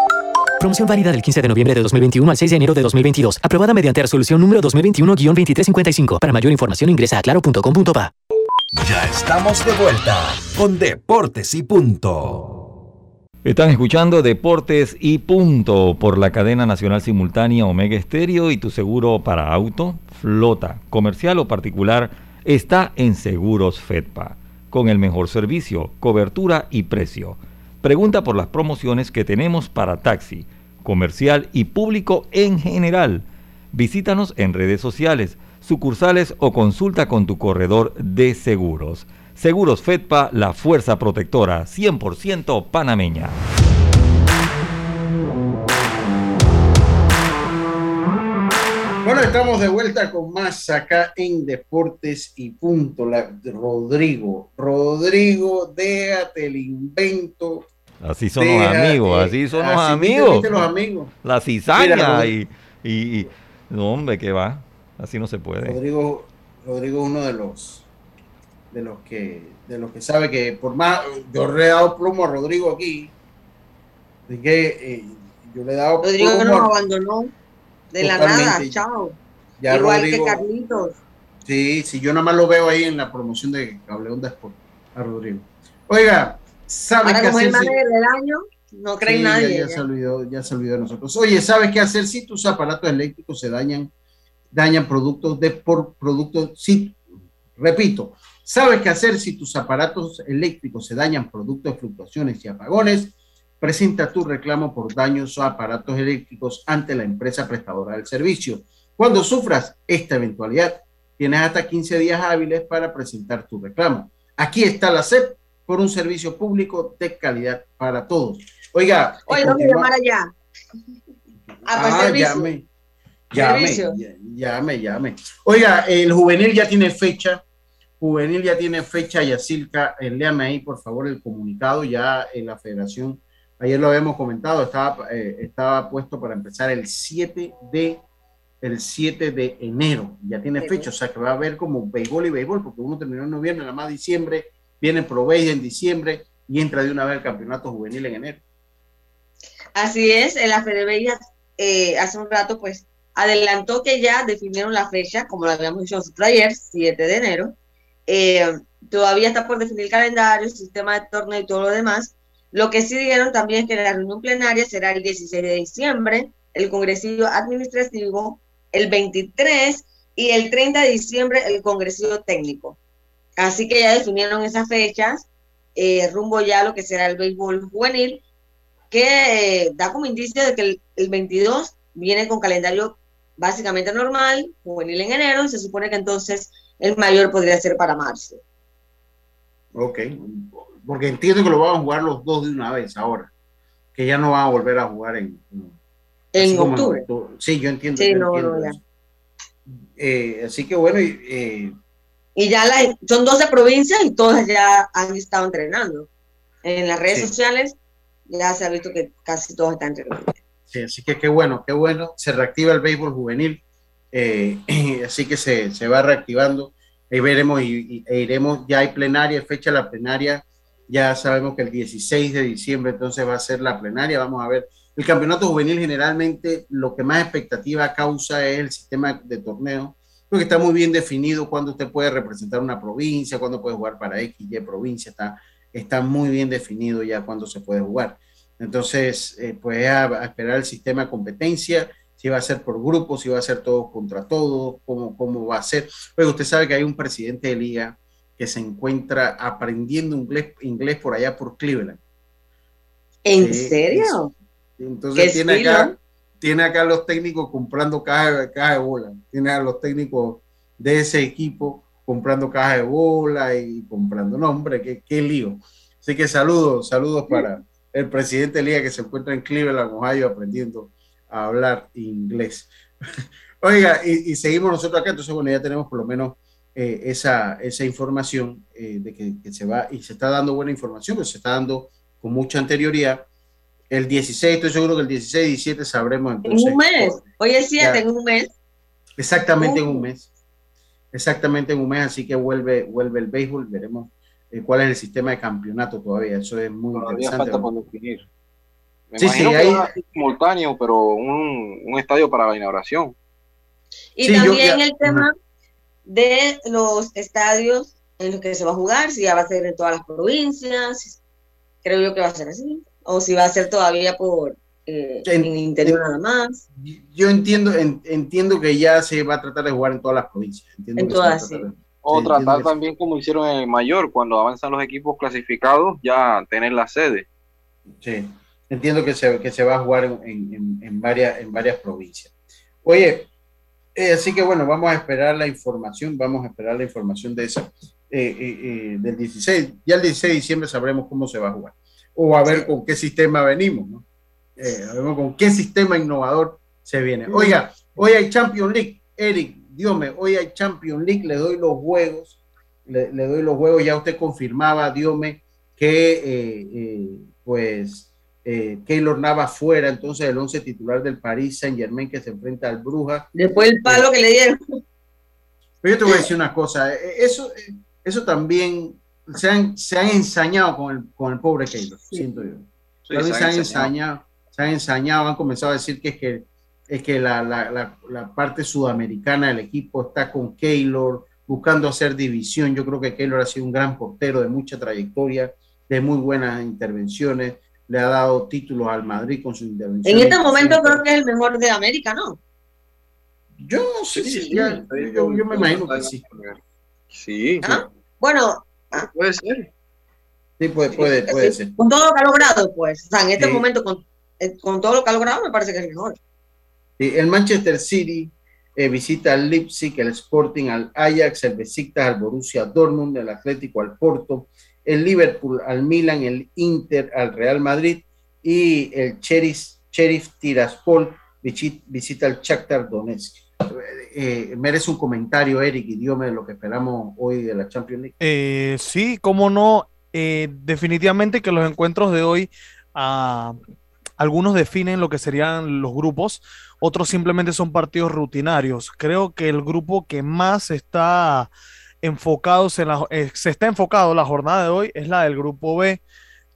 Promoción válida del 15 de noviembre de 2021 al 6 de enero de 2022. Aprobada mediante resolución número 2021-2355. Para mayor información ingresa a claro.com.pa. Ya estamos de vuelta con Deportes y Punto. Están escuchando Deportes y Punto por la cadena nacional simultánea Omega Estéreo y tu seguro para auto, flota, comercial o particular está en Seguros Fedpa, con el mejor servicio, cobertura y precio. Pregunta por las promociones que tenemos para taxi, comercial y público en general. Visítanos en redes sociales, sucursales o consulta con tu corredor de seguros. Seguros Fedpa, la fuerza protectora 100% panameña. Bueno, estamos de vuelta con más acá en Deportes y Punto. Rodrigo, Rodrigo, déjate el invento Así son los amigos, así son los amigos. los amigos. La cizaña y, y, No, hombre, que va. Así no se puede. Rodrigo, Rodrigo es uno de los de los que de los que sabe que por más yo le he dado plomo a Rodrigo aquí de que eh, yo le he dado Rodrigo plomo nos abandonó de la nada chao igual que Carlitos sí sí yo nada más lo veo ahí en la promoción de Cableón de Sport a Rodrigo oiga ¿Sabe Ahora, como el manager del año, no cree nadie. Ya, Se olvidó, ya se olvidó de nosotros. Oye, ¿sabes qué hacer si tus aparatos eléctricos se dañan, dañan productos de por productos? Sí, repito, ¿sabes qué hacer si tus aparatos eléctricos se dañan producto de fluctuaciones y apagones? Presenta tu reclamo por daños a aparatos eléctricos ante la empresa prestadora del servicio. Cuando sufras esta eventualidad, tienes hasta 15 días hábiles para presentar tu reclamo. Aquí está la CEP por un servicio público de calidad para todos. Oiga. No me llamar allá. Ah, llame, llame, llame, llame. Oiga, el juvenil ya tiene fecha. Juvenil ya tiene fecha, Yacilca, eh, léame ahí por favor el comunicado, ya en la federación, ayer lo habíamos comentado, estaba, eh, estaba puesto para empezar el 7 de el 7 de enero, ya tiene fecha, o sea que va a haber como béisbol y béisbol, porque uno terminó en noviembre, nada más diciembre, viene Provey en diciembre y entra de una vez el campeonato juvenil en enero. Así es, en la Fede eh, hace un rato pues adelantó que ya definieron la fecha, como lo habíamos dicho nosotros ayer, 7 de enero. Eh, todavía está por definir el calendario, el sistema de torneo y todo lo demás. Lo que sí dijeron también es que la reunión plenaria será el 16 de diciembre el congresillo administrativo, el 23 y el 30 de diciembre el congresillo técnico. Así que ya definieron esas fechas, eh, rumbo ya a lo que será el béisbol juvenil, que eh, da como indicio de que el, el 22 viene con calendario básicamente normal, juvenil en enero, y se supone que entonces el mayor podría ser para marzo. Ok, porque entiendo que lo van a jugar los dos de una vez ahora, que ya no van a volver a jugar en... En octubre. Sí, yo entiendo. Sí, no, eh, así que bueno, y, eh, y ya son 12 provincias y todas ya han estado entrenando. En las redes sociales ya se ha visto que casi todos están entrenando. Sí, así que qué bueno, qué bueno. Se reactiva el béisbol juvenil, eh, [clears throat] así que se, se, va reactivando. Ahí veremos y, e iremos, ya hay plenaria, fecha la plenaria, ya sabemos que el 16 de diciembre entonces va a ser la plenaria, vamos a ver. El campeonato juvenil generalmente lo que más expectativa causa es el sistema de torneo, porque está muy bien definido cuándo usted puede representar una provincia, cuándo puede jugar para X, Y provincia, está, está muy bien definido ya cuándo se puede jugar. Entonces, eh, pues a, esperar el sistema de competencia, si va a ser por grupos, si va a ser todos contra todos, cómo, cómo va a ser. Pero usted sabe que hay un presidente de liga que se encuentra aprendiendo inglés, inglés por allá por Cleveland. ¿En serio? entonces tiene acá, tiene acá los técnicos comprando cajas caja de bola, tiene a los técnicos de ese equipo comprando cajas de bola y comprando, no hombre, qué, qué lío. Así que saludos, saludos para, el presidente Liga que se encuentra en Cleveland, Ohio, aprendiendo a hablar inglés. [laughs] Oiga, y, seguimos nosotros acá, entonces bueno, ya tenemos por lo menos eh, esa, esa información eh, de que, se va y se está dando buena información, pero se está dando con mucha anterioridad. El 16, estoy seguro que el 16 y 17 sabremos entonces. En un mes, hoy es 7, en un mes. Exactamente en un mes. Exactamente en un mes, así que vuelve, vuelve el béisbol, veremos eh, cuál es el sistema de campeonato todavía. Eso es muy todavía interesante. falta por definir. Me sí, sí, hay... simultáneo, pero un, un, estadio para la inauguración. Y sí, también el tema de los estadios en los que se va a jugar, si ya va a ser en todas las provincias, creo yo que va a ser así, o si va a ser todavía por eh, en, el interior nada más. Yo entiendo, entiendo que ya se va a tratar de jugar en todas las provincias. en todas, sí. O tratar también como hicieron en el mayor, cuando avanzan los equipos clasificados, ya tener la sede. Sí, entiendo que se, que se va a jugar en, en, varias, en varias provincias. Oye, eh, así que bueno, vamos a esperar la información, vamos a esperar la información de esa, eh, eh, del 16. Ya el 16 de diciembre sabremos cómo se va a jugar. O a ver con qué sistema venimos, ¿no? a ver con qué sistema innovador se viene. Oiga, hoy hay Champions League, Eric, Dios me, hoy hay Champions League, le doy los juegos, le, doy los juegos, ya usted confirmaba, Dios me, que eh, eh, pues eh, Keylor Nava fuera entonces el 11 titular del París Saint Germain que se enfrenta al Bruja. Después el palo que le dieron. Pero yo te voy a decir una cosa, eso, eso también se han, se han ensañado con el, con el pobre Keylor, siento yo. se, han ensañado, se han ensañado, han comenzado a decir que es que es que la, la, la, parte sudamericana del equipo está con Keylor, buscando hacer división. Yo creo que Keylor ha sido un gran portero de mucha trayectoria, de muy buenas intervenciones, le ha dado títulos al Madrid con su intervención. En este momento creo que es el mejor de América, ¿no? Yo no sé si yo, yo, me imagino que sí. Sí. ¿Ah? Bueno, ah. puede ser. Sí, puede, puede, puede ser. Con todo lo que ha logrado, pues. O sea, en este momento, con, eh, con todo lo que ha logrado, me parece que es el mejor. El Manchester City eh, visita al Leipzig, el Sporting al Ajax, el Besiktas al Borussia Dortmund, el Atlético al Porto, el Liverpool al Milan, el Inter al Real Madrid y el Sheriff, Tiraspol visita al Shakhtar Donetsk. Eh, merece un comentario, Eric, y dígame lo que esperamos hoy de la Champions League. Eh, sí, cómo no. definitivamente que los encuentros de hoy, ah, algunos definen lo que serían los grupos otros simplemente son partidos rutinarios. Creo que el grupo que más está enfocados en la, eh, se está enfocado la jornada de hoy es la del grupo B,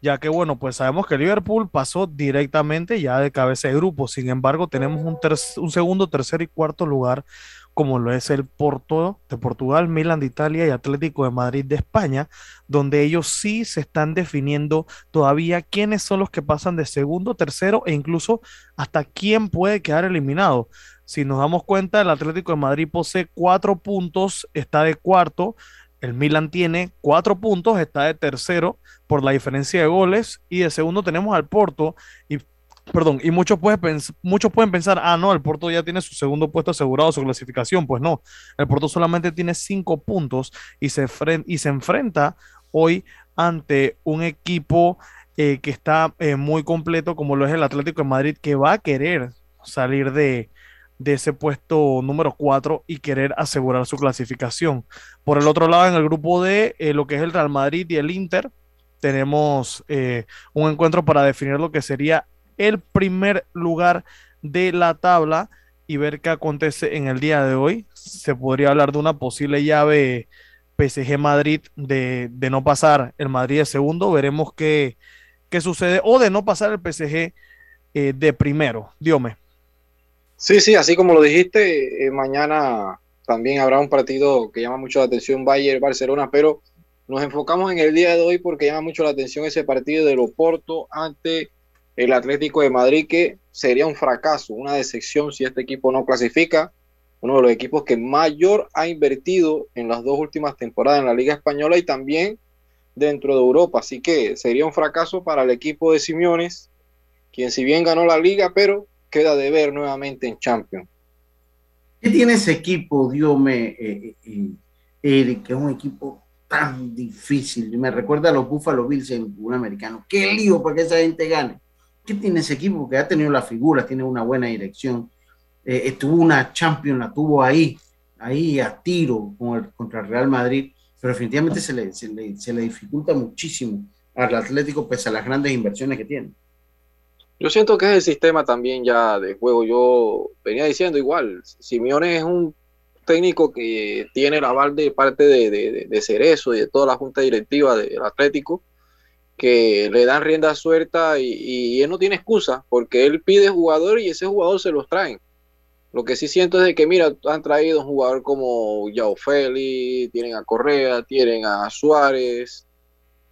ya que bueno, pues sabemos que Liverpool pasó directamente ya de cabeza de grupo. Sin embargo, tenemos un, un segundo, tercer y cuarto lugar como lo es el Porto de Portugal, Milan de Italia y Atlético de Madrid de España, donde ellos sí se están definiendo todavía quiénes son los que pasan de segundo, tercero e incluso hasta quién puede quedar eliminado. Si nos damos cuenta, el Atlético de Madrid posee cuatro puntos, está de cuarto, el Milan tiene cuatro puntos, está de tercero por la diferencia de goles. Y de segundo tenemos al Porto. Y perdón, y muchos, muchos pueden pensar, ah, no, el Porto ya tiene su segundo puesto asegurado, su clasificación. Pues no, el Porto solamente tiene cinco puntos y se, y se enfrenta hoy ante un equipo eh, que está eh, muy completo, como lo es el Atlético de Madrid, que va a querer salir de, ese puesto número 4 y querer asegurar su clasificación. Por el otro lado, en el grupo D, eh, lo que es el Real Madrid y el Inter, tenemos un encuentro para definir lo que sería el primer lugar de la tabla y ver qué acontece en el día de hoy. Se podría hablar de una posible llave PSG Madrid de, no pasar el Madrid de segundo. Veremos qué, qué sucede. O de no pasar el PSG eh, de primero. Diome. Sí, sí, así como lo dijiste, eh, mañana también habrá un partido que llama mucho la atención, Bayern-Barcelona, pero nos enfocamos en el día de hoy porque llama mucho la atención ese partido de Loporto ante el Atlético de Madrid, que sería un fracaso, una decepción si este equipo no clasifica. Uno de los equipos que mayor ha invertido en las dos últimas temporadas en la Liga Española y también dentro de Europa. Así que sería un fracaso para el equipo de Simeones, quien si bien ganó la liga, pero queda de ver nuevamente en Champions. ¿Qué tiene ese equipo, Dios me, eh, eh, eh, que es un equipo tan difícil? Me recuerda a los Buffalo Bills en un americano. Qué lío para que esa gente gane. ¿Qué tiene ese equipo? Porque ha tenido la figura, tiene una buena dirección. Eh, estuvo una Champions, la tuvo ahí, ahí a tiro contra el Real Madrid, pero definitivamente se le, se le, dificulta muchísimo al Atlético pese a las grandes inversiones que tiene. Yo siento que es el sistema también ya de juego. Yo venía diciendo igual, Simeone es un técnico que tiene el aval de parte de, de, Cerezo y de toda la junta directiva del Atlético que le dan rienda suelta y, él no tiene excusa porque él pide jugador y ese jugador se los traen. Lo que sí siento es de que, mira, han traído un jugador como Yao tienen a Correa, tienen a Suárez,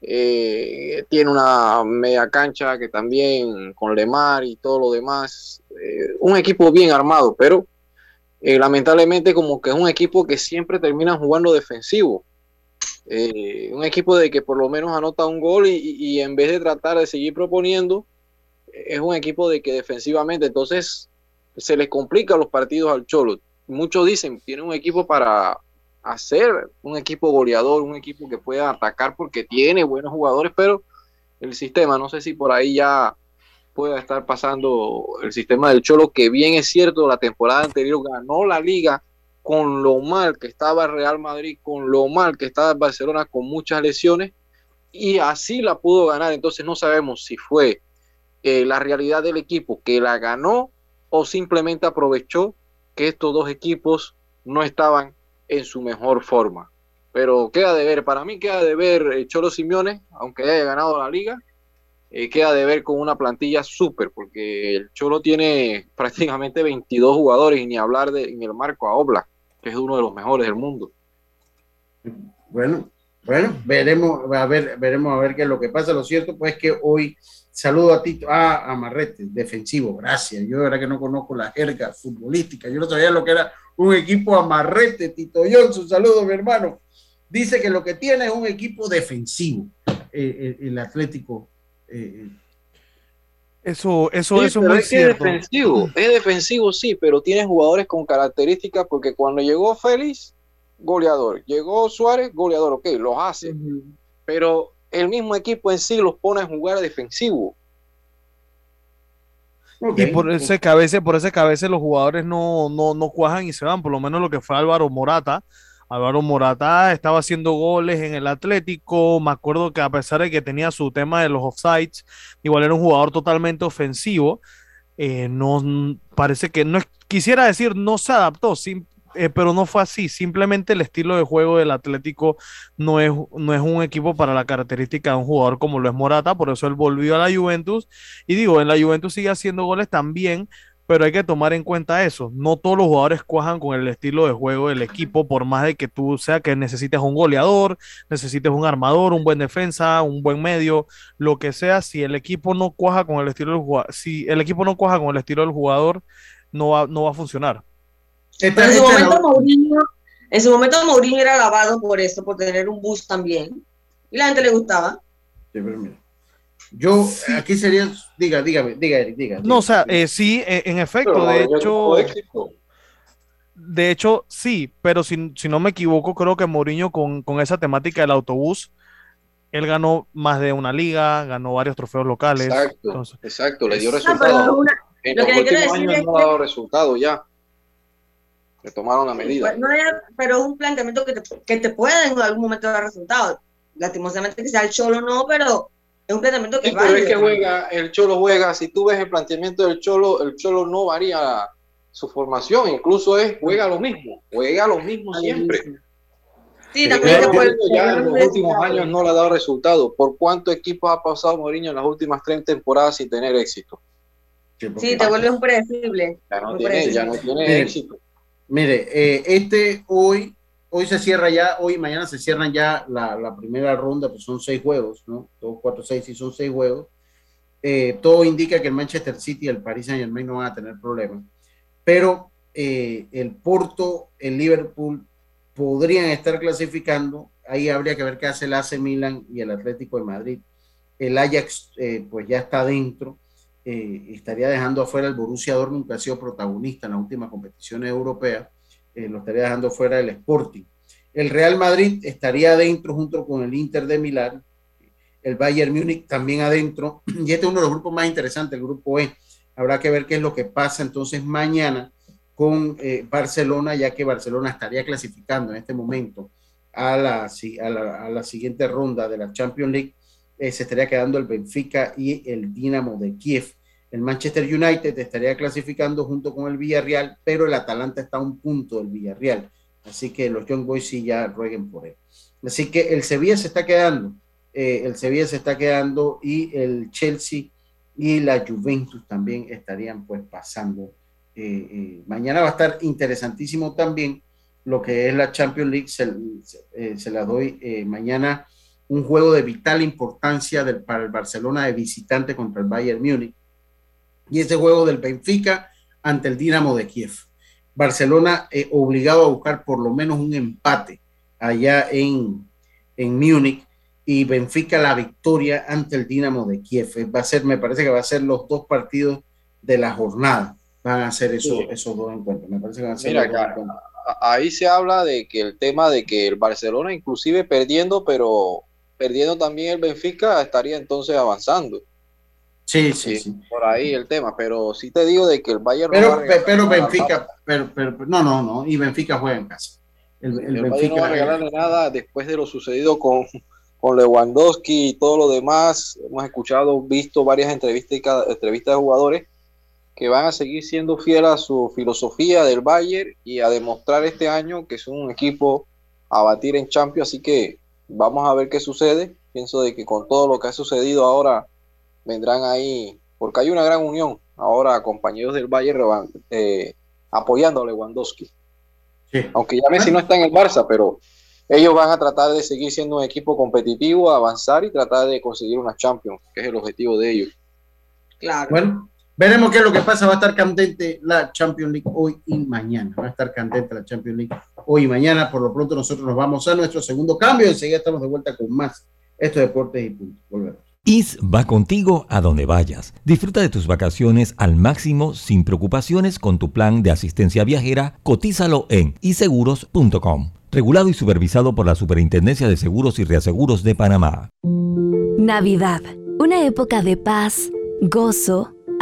eh, tiene una media cancha que también con Lemar y todo lo demás. Eh, un equipo bien armado, pero eh, lamentablemente como que es un equipo que siempre termina jugando defensivo. Eh, un equipo de que por lo menos anota un gol y, en vez de tratar de seguir proponiendo, es un equipo de que defensivamente entonces se les complica los partidos al Cholo. Muchos dicen, tiene un equipo para hacer un equipo goleador, un equipo que pueda atacar porque tiene buenos jugadores, pero el sistema, no sé si por ahí ya pueda estar pasando el sistema del Cholo, que bien es cierto, la temporada anterior ganó la liga con lo mal que estaba el Real Madrid, con lo mal que estaba el Barcelona, con muchas lesiones, y así la pudo ganar. Entonces no sabemos si fue eh, la realidad del equipo que la ganó o simplemente aprovechó que estos dos equipos no estaban en su mejor forma. Pero queda de ver, para mí queda de ver eh, Cholo Simeone, aunque haya ganado la liga, eh, queda de ver con una plantilla súper, porque el Cholo tiene [laughs] prácticamente 22 jugadores y ni hablar de en el marco a Oblak que es uno de los mejores del mundo. Bueno, bueno, veremos a ver, veremos a ver qué es lo que pasa. Lo cierto pues es que hoy saludo a Tito, a Amarrete, defensivo, gracias. Yo de verdad que no conozco la jerga futbolística, yo no sabía lo que era un equipo amarrete, Tito Johnson, saludo mi hermano. Dice que lo que tiene es un equipo defensivo, eh, el, Atlético eh, eso, eso, eso es defensivo, es defensivo, sí, pero tiene jugadores con características porque cuando llegó Félix, goleador, llegó Suárez, goleador, ok, los hace, pero el mismo equipo en sí los pone a jugar defensivo. Y por ese que a veces, por ese que a veces los jugadores no, no, no cuajan y se van, por lo menos lo que fue Álvaro Morata, Álvaro Morata estaba haciendo goles en el Atlético. Me acuerdo que a pesar de que tenía su tema de los offsides, igual era un jugador totalmente ofensivo. Eh, no parece que no quisiera decir no se adaptó, eh, pero no fue así. Simplemente el estilo de juego del Atlético no es, no es un equipo para la característica de un jugador como lo es Morata. Por eso él volvió a la Juventus. Y digo, en la Juventus sigue haciendo goles también pero hay que tomar en cuenta eso. No todos los jugadores cuajan con el estilo de juego del equipo, por más de que tú sea que necesites un goleador, necesites un armador, un buen defensa, un buen medio, lo que sea, si el equipo no cuaja con el estilo del jugador, si el equipo no cuaja con el estilo del jugador, no va, no va a funcionar. En, su momento Mourinho, en su momento Mourinho era alabado por eso, por tener un bus también. Y la gente le gustaba. Sí, pero mira. Yo, aquí sería, diga, dígame, diga, Eric, diga. No, o sea, eh, sí, eh, en efecto, de hecho, de hecho, sí, pero si, no me equivoco, creo que Mourinho con, con, esa temática del autobús, él ganó más de una liga, ganó varios trofeos locales. Exacto, exacto, le dio resultados. en los últimos años no ha dado resultados ya. Le tomaron la medida. pero es un planteamiento que te, que te puede en algún momento dar resultados. Lastimosamente que sea el Cholo no, pero es un planteamiento que pero es que juega, el Cholo juega, si tú ves el planteamiento del Cholo, el Cholo no varía su formación, incluso es juega lo mismo, juega lo mismo siempre. Sí, también ya en los últimos años no le ha dado resultado. ¿Por cuántos equipos ha pasado Mourinho en las últimas tres temporadas sin tener éxito? Sí, te vuelves un predecible. Ya no tiene, ya no tiene éxito. Mire, eh, este hoy hoy se cierra ya, hoy y mañana se cierran ya la, primera ronda, pues son seis juegos, ¿no? Dos, cuatro, seis y son seis juegos. Eh, todo indica que el Manchester City y el Paris Saint Germain no van a tener problemas, pero eh, el Porto, el Liverpool podrían estar clasificando. Ahí habría que ver qué hace el AC Milan y el Atlético de Madrid. El Ajax, eh, pues ya está dentro. Estaría dejando afuera el Borussia Dortmund, que ha sido protagonista en las últimas competiciones europeas eh, lo estaría dejando fuera del Sporting. El Real Madrid estaría adentro junto con el Inter de Milán, el Bayern Múnich también adentro, y este es uno de los grupos más interesantes, el grupo E. Habrá que ver qué es lo que pasa entonces mañana con eh, Barcelona, ya que Barcelona estaría clasificando en este momento a la, a la, siguiente ronda de la Champions League. Eh, se estaría quedando el Benfica y el Dinamo de Kiev. El Manchester United estaría clasificando junto con el Villarreal, pero el Atalanta está a un punto del Villarreal. Así que los Young Boys sí ya rueguen por él. Así que el Sevilla se está quedando. Eh, el Sevilla se está quedando y el Chelsea y la Juventus también estarían pues pasando. Eh, mañana va a estar interesantísimo también lo que es la Champions League. Se, se la doy mañana un juego de vital importancia del, para el Barcelona de visitante contra el Bayern Múnich y ese juego del Benfica ante el Dinamo de Kiev. Barcelona eh, obligado a buscar por lo menos un empate allá en, en Múnich y Benfica la victoria ante el Dinamo de Kiev. Eh, va a ser, me parece que va a ser los dos partidos de la jornada. Van a ser esos, esos dos encuentros. Me parece que van a ser Ahí se habla de que el tema de que el Barcelona, inclusive perdiendo, pero perdiendo también el Benfica, estaría entonces avanzando. Sí, sí, sí, Por ahí el tema, pero sí te digo de que el Bayern. Pero, pero Benfica, pero, pero, no, no, no, y Benfica juega en casa. El, Benfica no va a regalarle nada después de lo sucedido con, con Lewandowski y todo lo demás. Hemos escuchado, visto varias entrevistas, entrevistas de jugadores que van a seguir siendo fieles a su filosofía del Bayern y a demostrar este año que es un equipo a batir en Champions. Así que vamos a ver qué sucede. Pienso de que con todo lo que ha sucedido ahora vendrán ahí, porque hay una gran unión ahora, compañeros del Bayern eh, apoyando a Lewandowski. Aunque ya Messi no está en el Barça, pero ellos van a tratar de seguir siendo un equipo competitivo, avanzar y tratar de conseguir una Champions, que es el objetivo de ellos. Claro. Bueno, veremos qué es lo que pasa. Va a estar candente la Champions League hoy y mañana. Va a estar candente la Champions League hoy y mañana. Por lo pronto nosotros nos vamos a nuestro segundo cambio. Enseguida estamos de vuelta con más. Estos deportes y puntos. Volvemos. IS va contigo a donde vayas. Disfruta de tus vacaciones al máximo sin preocupaciones con tu plan de asistencia viajera. Cotízalo en iseguros.com. Regulado y supervisado por la Superintendencia de Seguros y Reaseguros de Panamá. Navidad. Una época de paz, gozo,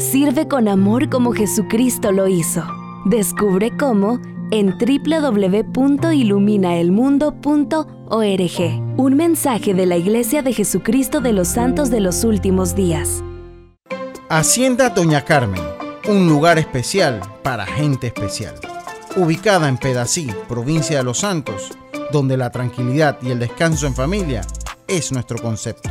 Sirve con amor como Jesucristo lo hizo. Descubre cómo en www.iluminaelmundo.org. Un mensaje de la Iglesia de Jesucristo de los Santos de los Últimos Días. Hacienda Doña Carmen, un lugar especial para gente especial. Ubicada en Pedací, provincia de Los Santos, donde la tranquilidad y el descanso en familia es nuestro concepto.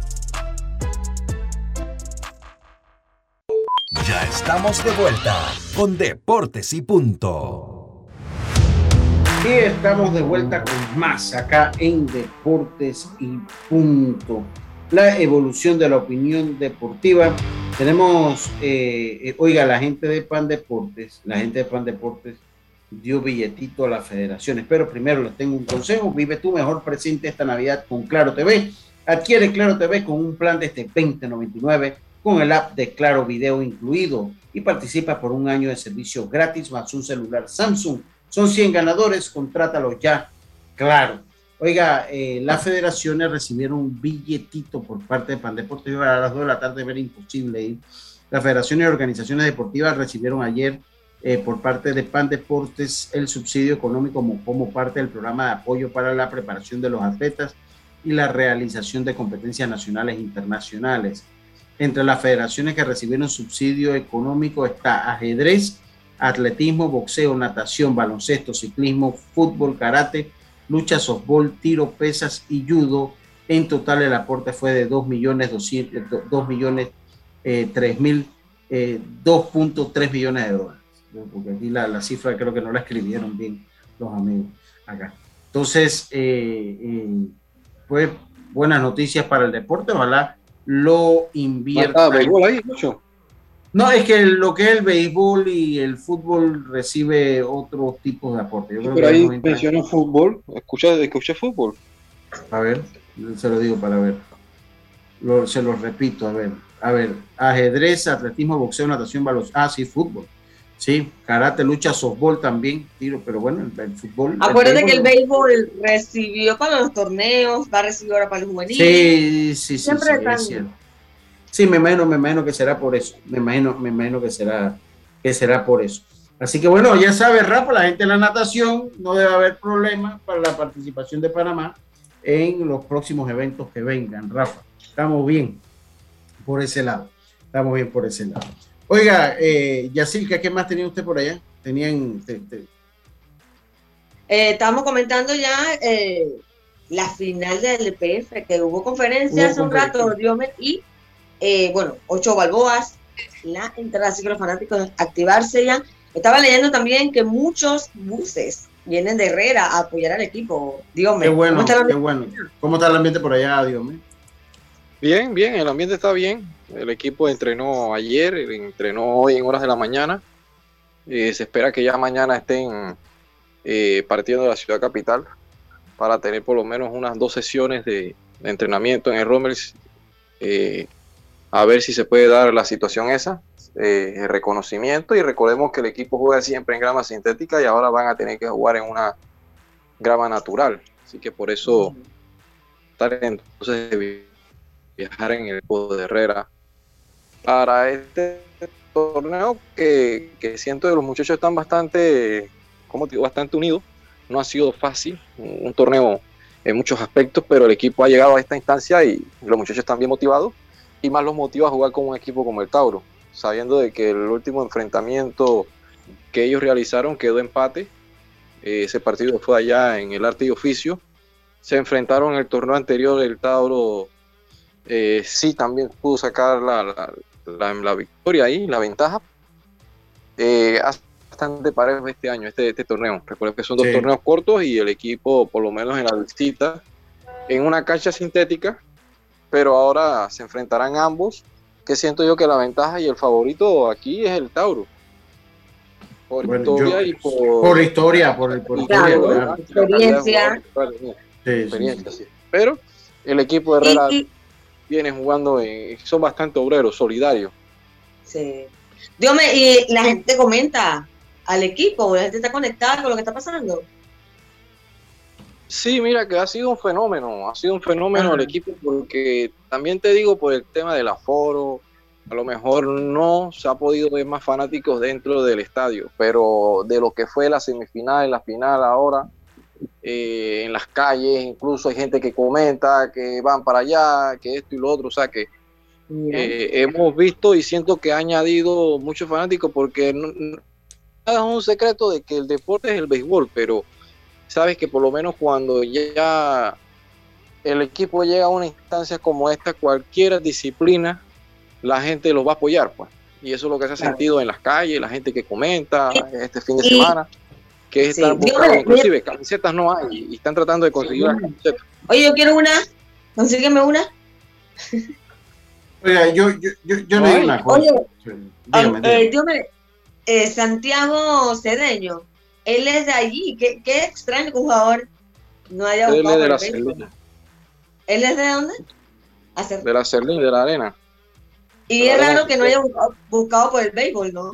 Estamos de vuelta con Deportes y Punto. Y estamos de vuelta con más acá en Deportes y Punto. La evolución de la opinión deportiva. Tenemos, eh, eh, oiga, la gente de Pan Deportes, la gente de Pan Deportes dio billetito a las federaciones. Pero primero les tengo un consejo. Vive tu mejor presente esta Navidad con Claro TV. Adquiere Claro TV con un plan de este 2099 con el app de Claro Video incluido y participa por un año de servicio gratis más un celular Samsung son 100 ganadores, contrátalos ya. Claro. Oiga, eh, las federaciones recibieron un billetito por parte de Pandeportes. A las 2 de la tarde era imposible ir. Las federaciones y organizaciones deportivas recibieron ayer eh, por parte de Pan Deportes el subsidio económico como, como parte del programa de apoyo para la preparación de los atletas y la realización de competencias nacionales e internacionales. Entre las federaciones que recibieron subsidio económico está ajedrez, atletismo, boxeo, natación, baloncesto, ciclismo, fútbol, karate, lucha, softball, tiro, pesas y judo. En total el aporte fue de 2 millones 2 millones eh, 3 mil, 2.3 eh, millones de dólares. Porque aquí la, la, cifra creo que no la escribieron bien los amigos acá. Entonces, eh, pues buenas noticias para el deporte, ojalá lo inviertan. ahí, mucho. No, es que lo que es el béisbol y el fútbol recibe otros tipos de aporte. Yo Pero ahí mencionó fútbol. Escucha, escuché fútbol. A ver, se lo digo para ver. se lo repito, a ver. A ver, ajedrez, atletismo, boxeo, natación, baloncesto. Ah, sí, fútbol. Sí, karate, lucha, softball también, tiro, pero bueno, el, fútbol. Acuérdate que el béisbol recibió para los torneos, va a recibir ahora para los juveniles. Sí, sí, sí. Siempre sí, Sí, me imagino, me imagino que será por eso. Me imagino, me imagino que será, que será por eso. Así que bueno, ya sabe, Rafa, la gente de la natación no debe haber problema para la participación de Panamá en los próximos eventos que vengan, Rafa. Estamos bien por ese lado. Estamos bien por ese lado. Oiga, eh, Yacilca, ¿qué más tenía usted por allá? Tenían. Eh, estábamos comentando ya eh, la final del LPF, que hubo conferencia hace un rato, Diomer, y eh, bueno, ocho balboas, la entrada, así que los fanáticos activarse ya. Estaba leyendo también que muchos buses vienen de Herrera a apoyar al equipo. Dios Qué bueno, qué bueno. ¿Cómo está el ambiente por allá, Dios Bien, bien, el ambiente está bien. El equipo entrenó ayer, entrenó hoy en horas de la mañana. Eh, se espera que ya mañana estén eh, partiendo de la ciudad capital para tener por lo menos unas dos sesiones de, entrenamiento en el Rommels, eh, a ver si se puede dar la situación esa, el reconocimiento. Y recordemos que el equipo juega siempre en grama sintética y ahora van a tener que jugar en una grama natural, así que por eso estar entonces de viajar en el equipo de Herrera para este torneo que, siento que los muchachos están bastante, como digo, bastante unidos. No ha sido fácil, un, torneo en muchos aspectos, pero el equipo ha llegado a esta instancia y los muchachos están bien motivados y más los motiva a jugar con un equipo como el Tauro, sabiendo de que el último enfrentamiento que ellos realizaron quedó empate. Eh, ese partido fue allá en el arte y oficio. Se enfrentaron en el torneo anterior, el Tauro eh, sí también pudo sacar la, la, victoria ahí, la ventaja. Eh, bastante parejo este año, este, este torneo. Recuerden que son dos torneos cortos y el equipo, por lo menos en la visita, en una cancha sintética, pero ahora se enfrentarán ambos, que siento yo que la ventaja y el favorito aquí es el Tauro. Por historia y por, por historia, por, por experiencia. Pero el equipo de Herrera vienen jugando, y son bastante obreros, solidarios. Sí. Dios me, y la gente comenta al equipo, la gente está conectada con lo que está pasando. Sí, mira que ha sido un fenómeno, ha sido un fenómeno el equipo porque también te digo por el tema del aforo, a lo mejor no se ha podido ver más fanáticos dentro del estadio, pero de lo que fue la semifinal, la final ahora, eh, en las calles, incluso hay gente que comenta que van para allá, que esto y lo otro, o sea que eh, hemos visto y siento que ha añadido muchos fanáticos porque no, es un secreto de que el deporte es el béisbol, pero sabes que por lo menos cuando ya el equipo llega a una instancia como esta, cualquier disciplina, la gente lo va a apoyar, pues. Y eso es lo que se ha sentido en las calles, la gente que comenta este fin de semana que es estar buscando, inclusive camisetas no hay y están tratando de conseguir las camisetas. Oye, yo quiero una, consígueme una. Oiga, yo, yo, yo, yo le digo una cosa. Oye, dígame, dígame. Eh, eh, Santiago Cedeño, él es de allí, qué, qué extraño que un jugador no haya él buscado es de la Cerlina. ¿Él es de dónde? De la Cerlina, de la arena. Y es raro que no haya buscado, buscado por el béisbol, ¿no?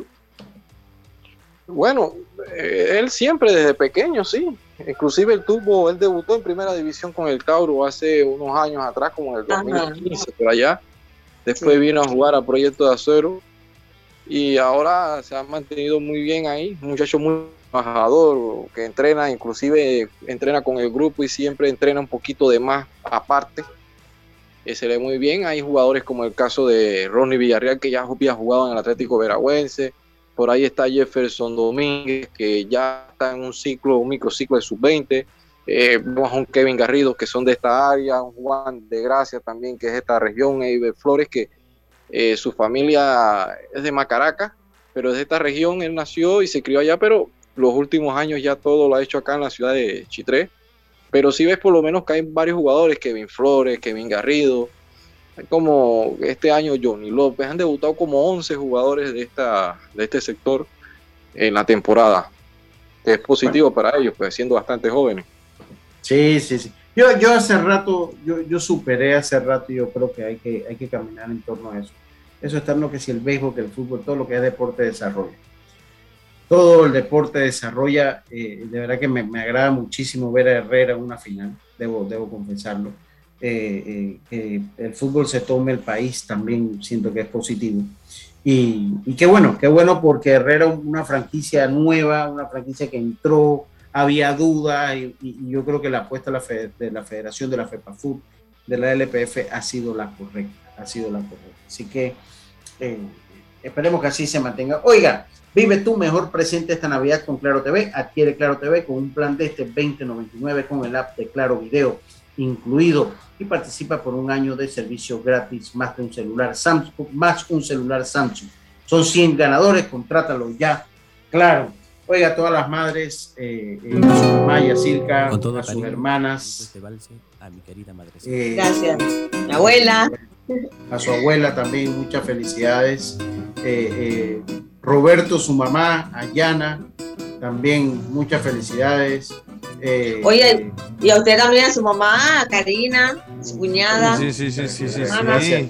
Bueno, eh, él siempre desde pequeño, sí. Inclusive él tuvo, él debutó en primera división con el Tauro hace unos años atrás, como en el 2015, por allá. Después vino a jugar a Proyecto de Acero y ahora se ha mantenido muy bien ahí. Un muchacho muy trabajador que entrena, inclusive entrena con el grupo y siempre entrena un poquito de más aparte. Eh, se ve muy bien. Hay jugadores como el caso de Ronnie Villarreal, que ya había jugado en el Atlético Veragüense por ahí está Jefferson Domínguez, que ya está en un ciclo, un microciclo de sub-20. Eh, a un Kevin Garrido, que son de esta área, un Juan de Gracia también, que es de esta región, Eiber Flores, que eh, su familia es de Macaraca, pero es de esta región, él nació y se crió allá, pero los últimos años ya todo lo ha hecho acá en la ciudad de Chitré. Pero sí ves por lo menos que hay varios jugadores, Kevin Flores, Kevin Garrido, como este año Johnny López, han debutado como 11 jugadores de, esta, de este sector en la temporada. es positivo para ellos, pues siendo bastante jóvenes. Sí, sí, sí. Yo, yo hace rato, yo, yo superé hace rato y yo creo que hay, que hay que caminar en torno a eso. Eso está en lo que si el béisbol, que el fútbol, todo lo que es deporte desarrolla. Todo el deporte desarrolla, eh, de verdad que me, me, agrada muchísimo ver a Herrera en una final, debo, debo confesarlo eh, que el fútbol se tome el país también siento que es positivo. Y, y, qué bueno, qué bueno porque Herrera una franquicia nueva, una franquicia que entró, había duda y, yo creo que la apuesta de la, de la Federación de la FEPAFUT, de la LPF, ha sido la correcta, ha sido la correcta. Así que eh, esperemos que así se mantenga. Oiga, vive tu mejor presente esta Navidad con Claro TV, adquiere Claro TV con un plan de este 2099 con el app de Claro Video incluido y participa por un año de servicio gratis más de un celular Samsung, más un celular Samsung. Son 100 ganadores, contrátalo ya. Claro. Oiga, a todas las madres, eh, eh, a su mamá a sus hermanas. A mi querida madre. Eh, Gracias. Mi abuela. A su abuela también, muchas felicidades. Roberto, su mamá, a Yana, también muchas felicidades. Eh, Oye, eh, y a usted también, a su mamá, a Karina, su cuñada. Sí, sí, sí, sí, sí. Gracias.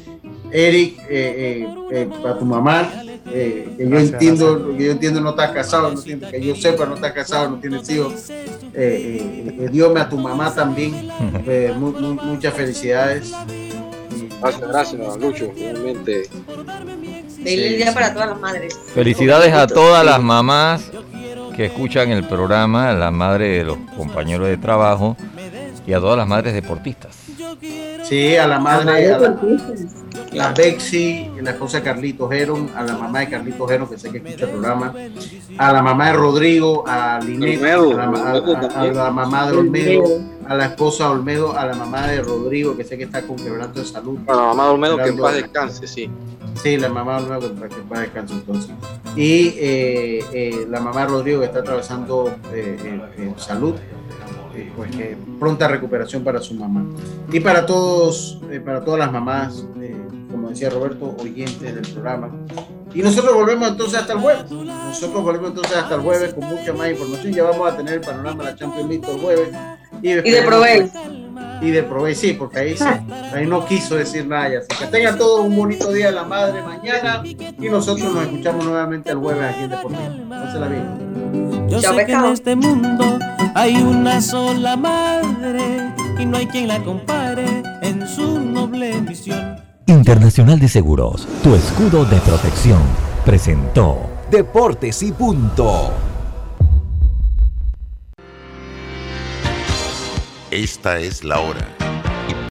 Eric, eh, a tu mamá, que yo entiendo, que yo entiendo no estás casado, no que yo sepa no estás casado, no tienes hijos. Dios me a tu mamá también, muchas felicidades. Gracias, gracias, Lucho, realmente. Feliz día para todas las madres. Felicidades a todas las mamás que escuchan el programa, a la madre de los compañeros de trabajo y a todas las madres deportistas. Sí, a la madre, a la, Bexi, la esposa de Carlito Geron, a la mamá de Carlito Geron, que sé que escucha el programa, a la mamá de Rodrigo, a Linet, a, la, mamá de Olmedo, a la esposa Olmedo, a la mamá de Rodrigo, que sé que está con quebranto de salud. A la mamá de Olmedo, que en paz descanse, sí. Sí, la mamá de Olmedo, que en paz descanse entonces. Y eh, eh, la mamá de Rodrigo, que está atravesando eh, salud pues pronta recuperación para su mamá. Y para todos, eh, para todas las mamás, eh, como decía Roberto, oyentes del programa. Y nosotros volvemos entonces hasta el jueves. Nosotros volvemos entonces hasta el jueves con mucha más información. Ya vamos a tener el panorama de la Champions League el jueves. Y, de Provey. Y de Provey, sí, porque ahí, ahí no quiso decir nada. Así que tengan todos un bonito día de la madre mañana. Y nosotros nos escuchamos nuevamente el jueves aquí en Deportivo. Pásela bien. Yo sé que en este mundo hay una sola madre y no hay quien la compare en su noble misión. Internacional de Seguros, tu escudo de protección, presentó Deportes y Punto. Esta es la hora.